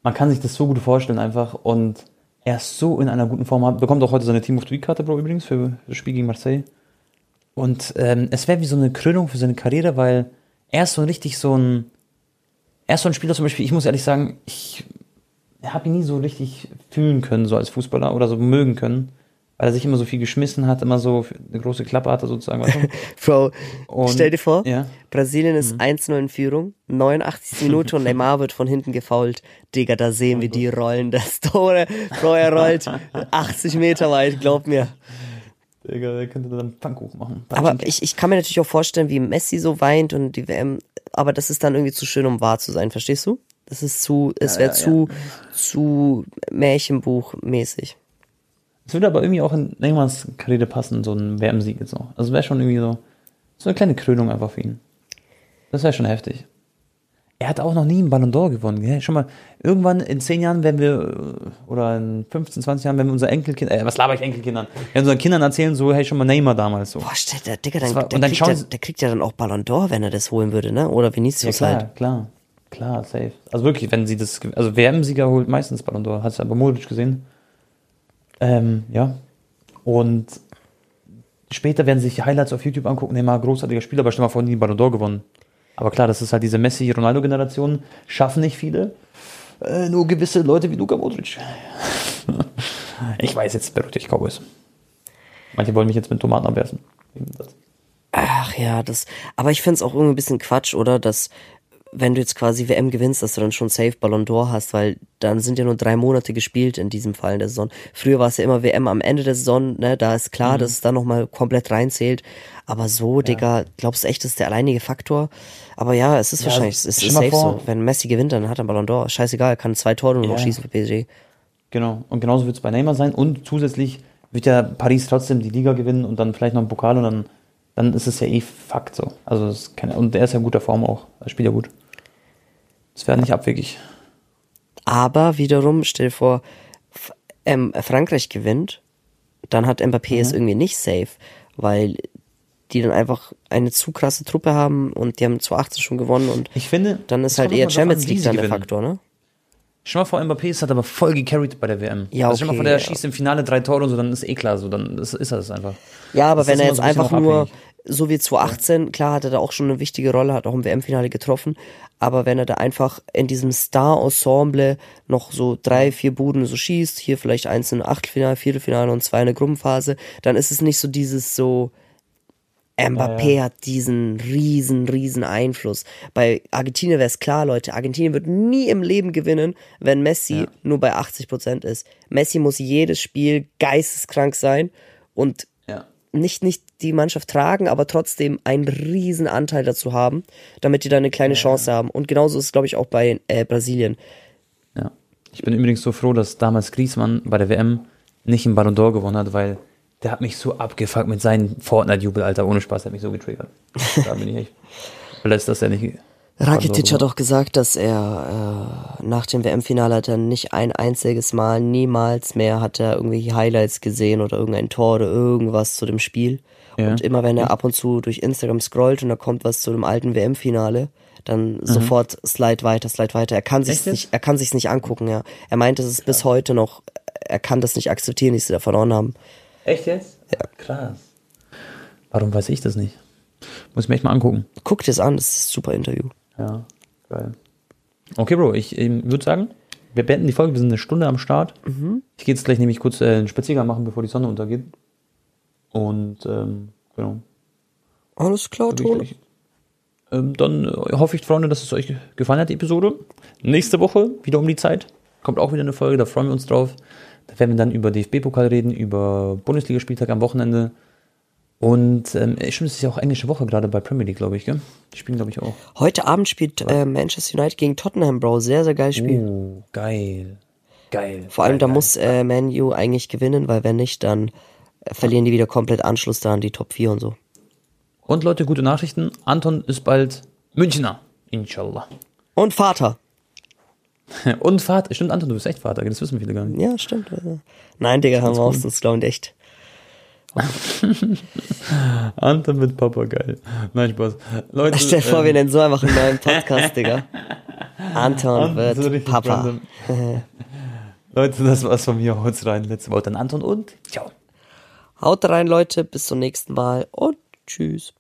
Man kann sich das so gut vorstellen einfach und er ist so in einer guten Form. Bekommt auch heute seine Team of the Week Karte, Bro, übrigens, für das Spiel gegen Marseille. Und ähm, es wäre wie so eine Krönung für seine Karriere, weil er ist so richtig so ein, er ist so ein Spieler zum Beispiel, ich muss ehrlich sagen, ich habe ihn nie so richtig fühlen können, so als Fußballer oder so mögen können, weil er sich immer so viel geschmissen hat, immer so eine große Klappe hatte sozusagen. Bro, und, stell dir vor, ja? Brasilien ist mhm. 1-0 in Führung, 89. Minute und Neymar wird von hinten gefault. Digga, da sehen oh wir die Rollen das Tore. Bro, er rollt 80 Meter weit, glaub mir. Digga, der könnte dann Pfannkuchen machen. Aber ich, ich kann mir natürlich auch vorstellen, wie Messi so weint und die WM, aber das ist dann irgendwie zu schön, um wahr zu sein, verstehst du? Das ist zu, es wäre ja, zu, ja. zu Märchenbuchmäßig. Es würde aber irgendwie auch in Neymars Karriere passen, so ein WM-Sieg jetzt so. Also wäre schon irgendwie so, so eine kleine Krönung einfach für ihn. Das wäre schon heftig. Er hat auch noch nie einen Ballon d'Or gewonnen. Gell? Schon mal, irgendwann in zehn Jahren werden wir, oder in 15, 20 Jahren, wenn wir unser Enkelkind, äh, was laber ich Enkelkindern? Wenn unseren Kindern erzählen, so, hey, schon mal Neymar damals so. Boah, steht der Digga, dann, war, der, dann kriegt der, der, kriegt ja dann auch Ballon d'Or, wenn er das holen würde, ne? Oder Vinicius ja, klar, halt. klar, klar, safe. Also wirklich, wenn sie das, also WM-Sieger holt meistens Ballon d'Or. Hast du aber Modric gesehen? Ähm, ja. Und später werden sich Highlights auf YouTube angucken, Neymar, großartiger Spieler, aber stell mal vor, nie Ballon d'Or gewonnen. Aber klar, das ist halt diese Messi-Ronaldo-Generation, schaffen nicht viele. Äh, nur gewisse Leute wie Luka Modric. ich weiß jetzt, beruhigt dich Cowboys. Manche wollen mich jetzt mit Tomaten abwerfen. Ach ja, das. Aber ich finde es auch irgendwie ein bisschen Quatsch, oder? Dass wenn du jetzt quasi WM gewinnst, dass du dann schon safe Ballon d'Or hast, weil dann sind ja nur drei Monate gespielt in diesem Fall in der Saison. Früher war es ja immer WM am Ende der Saison, ne, da ist klar, mhm. dass es dann nochmal komplett reinzählt. Aber so, ja. Digga, glaubst du echt, das ist der alleinige Faktor? Aber ja, es ist ja, wahrscheinlich, es ist safe so. Wenn Messi gewinnt, dann hat er Ballon d'Or. Scheißegal, kann zwei Tore nur noch schießen für PSG. Genau. Und genauso wird es bei Neymar sein. Und zusätzlich wird ja Paris trotzdem die Liga gewinnen und dann vielleicht noch einen Pokal und dann, dann ist es ja eh Fakt so. Also, kann, und der ist ja in guter Form auch. Er spielt ja gut. Das wäre nicht abwegig. Aber wiederum, stell dir vor, ähm, Frankreich gewinnt, dann hat Mbappé mhm. es irgendwie nicht safe, weil die dann einfach eine zu krasse Truppe haben und die haben 2018 schon gewonnen und ich finde, dann ist halt eher Champions League dann der Faktor, ne? Schon mal vor, Mbappé ist hat aber voll gecarried bei der WM. Ja, okay, also schon mal vor, der ja. schießt im Finale drei Tore und so, dann ist eh klar, so, dann ist, ist das einfach. Ja, aber das wenn er jetzt so einfach nur, so wie 2018, ja. klar hat er da auch schon eine wichtige Rolle, hat auch im WM-Finale getroffen, aber wenn er da einfach in diesem Star-Ensemble noch so drei, vier Buden so schießt, hier vielleicht eins in Achtelfinale, Viertelfinale und zwei in der Gruppenphase, dann ist es nicht so dieses so, Mbappé ja. hat diesen riesen, riesen Einfluss. Bei Argentinien wäre es klar, Leute, Argentinien wird nie im Leben gewinnen, wenn Messi ja. nur bei 80 Prozent ist. Messi muss jedes Spiel geisteskrank sein und nicht, nicht die Mannschaft tragen, aber trotzdem einen riesen Anteil dazu haben, damit die da eine kleine Chance haben. Und genauso ist es, glaube ich, auch bei äh, Brasilien. Ja. Ich bin übrigens so froh, dass damals Griezmann bei der WM nicht einen Ballon d'Or gewonnen hat, weil der hat mich so abgefuckt mit seinem Fortnite-Jubel, Alter. Ohne Spaß, der hat mich so getriggert. Da bin ich echt verlässt, dass er nicht Rakitic hat auch gesagt, dass er äh, nach dem WM-Finale hat er nicht ein einziges Mal, niemals mehr hat er irgendwie Highlights gesehen oder irgendein Tor oder irgendwas zu dem Spiel. Ja. Und immer wenn er ab und zu durch Instagram scrollt und da kommt was zu dem alten WM-Finale, dann mhm. sofort Slide weiter, Slide weiter. Er kann sich nicht, er kann sich's nicht angucken, ja. Er meint, es ist bis heute noch, er kann das nicht akzeptieren, dass sie da verloren haben. Echt jetzt? Ja. Krass. Warum weiß ich das nicht? Muss ich mir echt mal angucken. Guck dir das an, das ist ein super Interview. Ja, geil. Okay, Bro, ich ähm, würde sagen, wir beenden die Folge. Wir sind eine Stunde am Start. Mhm. Ich gehe jetzt gleich nämlich kurz äh, einen Spaziergang machen, bevor die Sonne untergeht. Und, ähm, genau. Alles klar, Ton. Ähm, dann äh, hoffe ich, Freunde, dass es euch gefallen hat, die Episode. Nächste Woche, wieder um die Zeit, kommt auch wieder eine Folge, da freuen wir uns drauf. Da werden wir dann über DFB-Pokal reden, über Bundesligaspieltag am Wochenende. Und ähm, stimmt, es ist ja auch englische Woche gerade bei Premier League, glaube ich, gell? Die spielen, glaube ich, auch. Heute Abend spielt äh, Manchester United gegen Tottenham, Bro. Sehr, sehr geiles Spiel. Oh, geil. Geil. Vor allem, geil, da geil. muss äh, Man U eigentlich gewinnen, weil wenn nicht, dann äh, verlieren die wieder komplett Anschluss da an die Top 4 und so. Und Leute, gute Nachrichten. Anton ist bald Münchner. Inshallah. Und Vater. und Vater. Stimmt, Anton, du bist echt Vater. Das wissen viele gar nicht. Ja, stimmt. Nein, Digga, haben wir aus. Das glauben echt. Anton mit Papa, geil. Nein, Spaß. Leute, Stell dir vor, ähm, wir nennen so einfach einen neuen Podcast, Digga. Anton, Anton wird Papa. Leute, das war's von mir. Haut rein. Letzte Wort an Anton und ciao. Haut rein, Leute. Bis zum nächsten Mal und tschüss.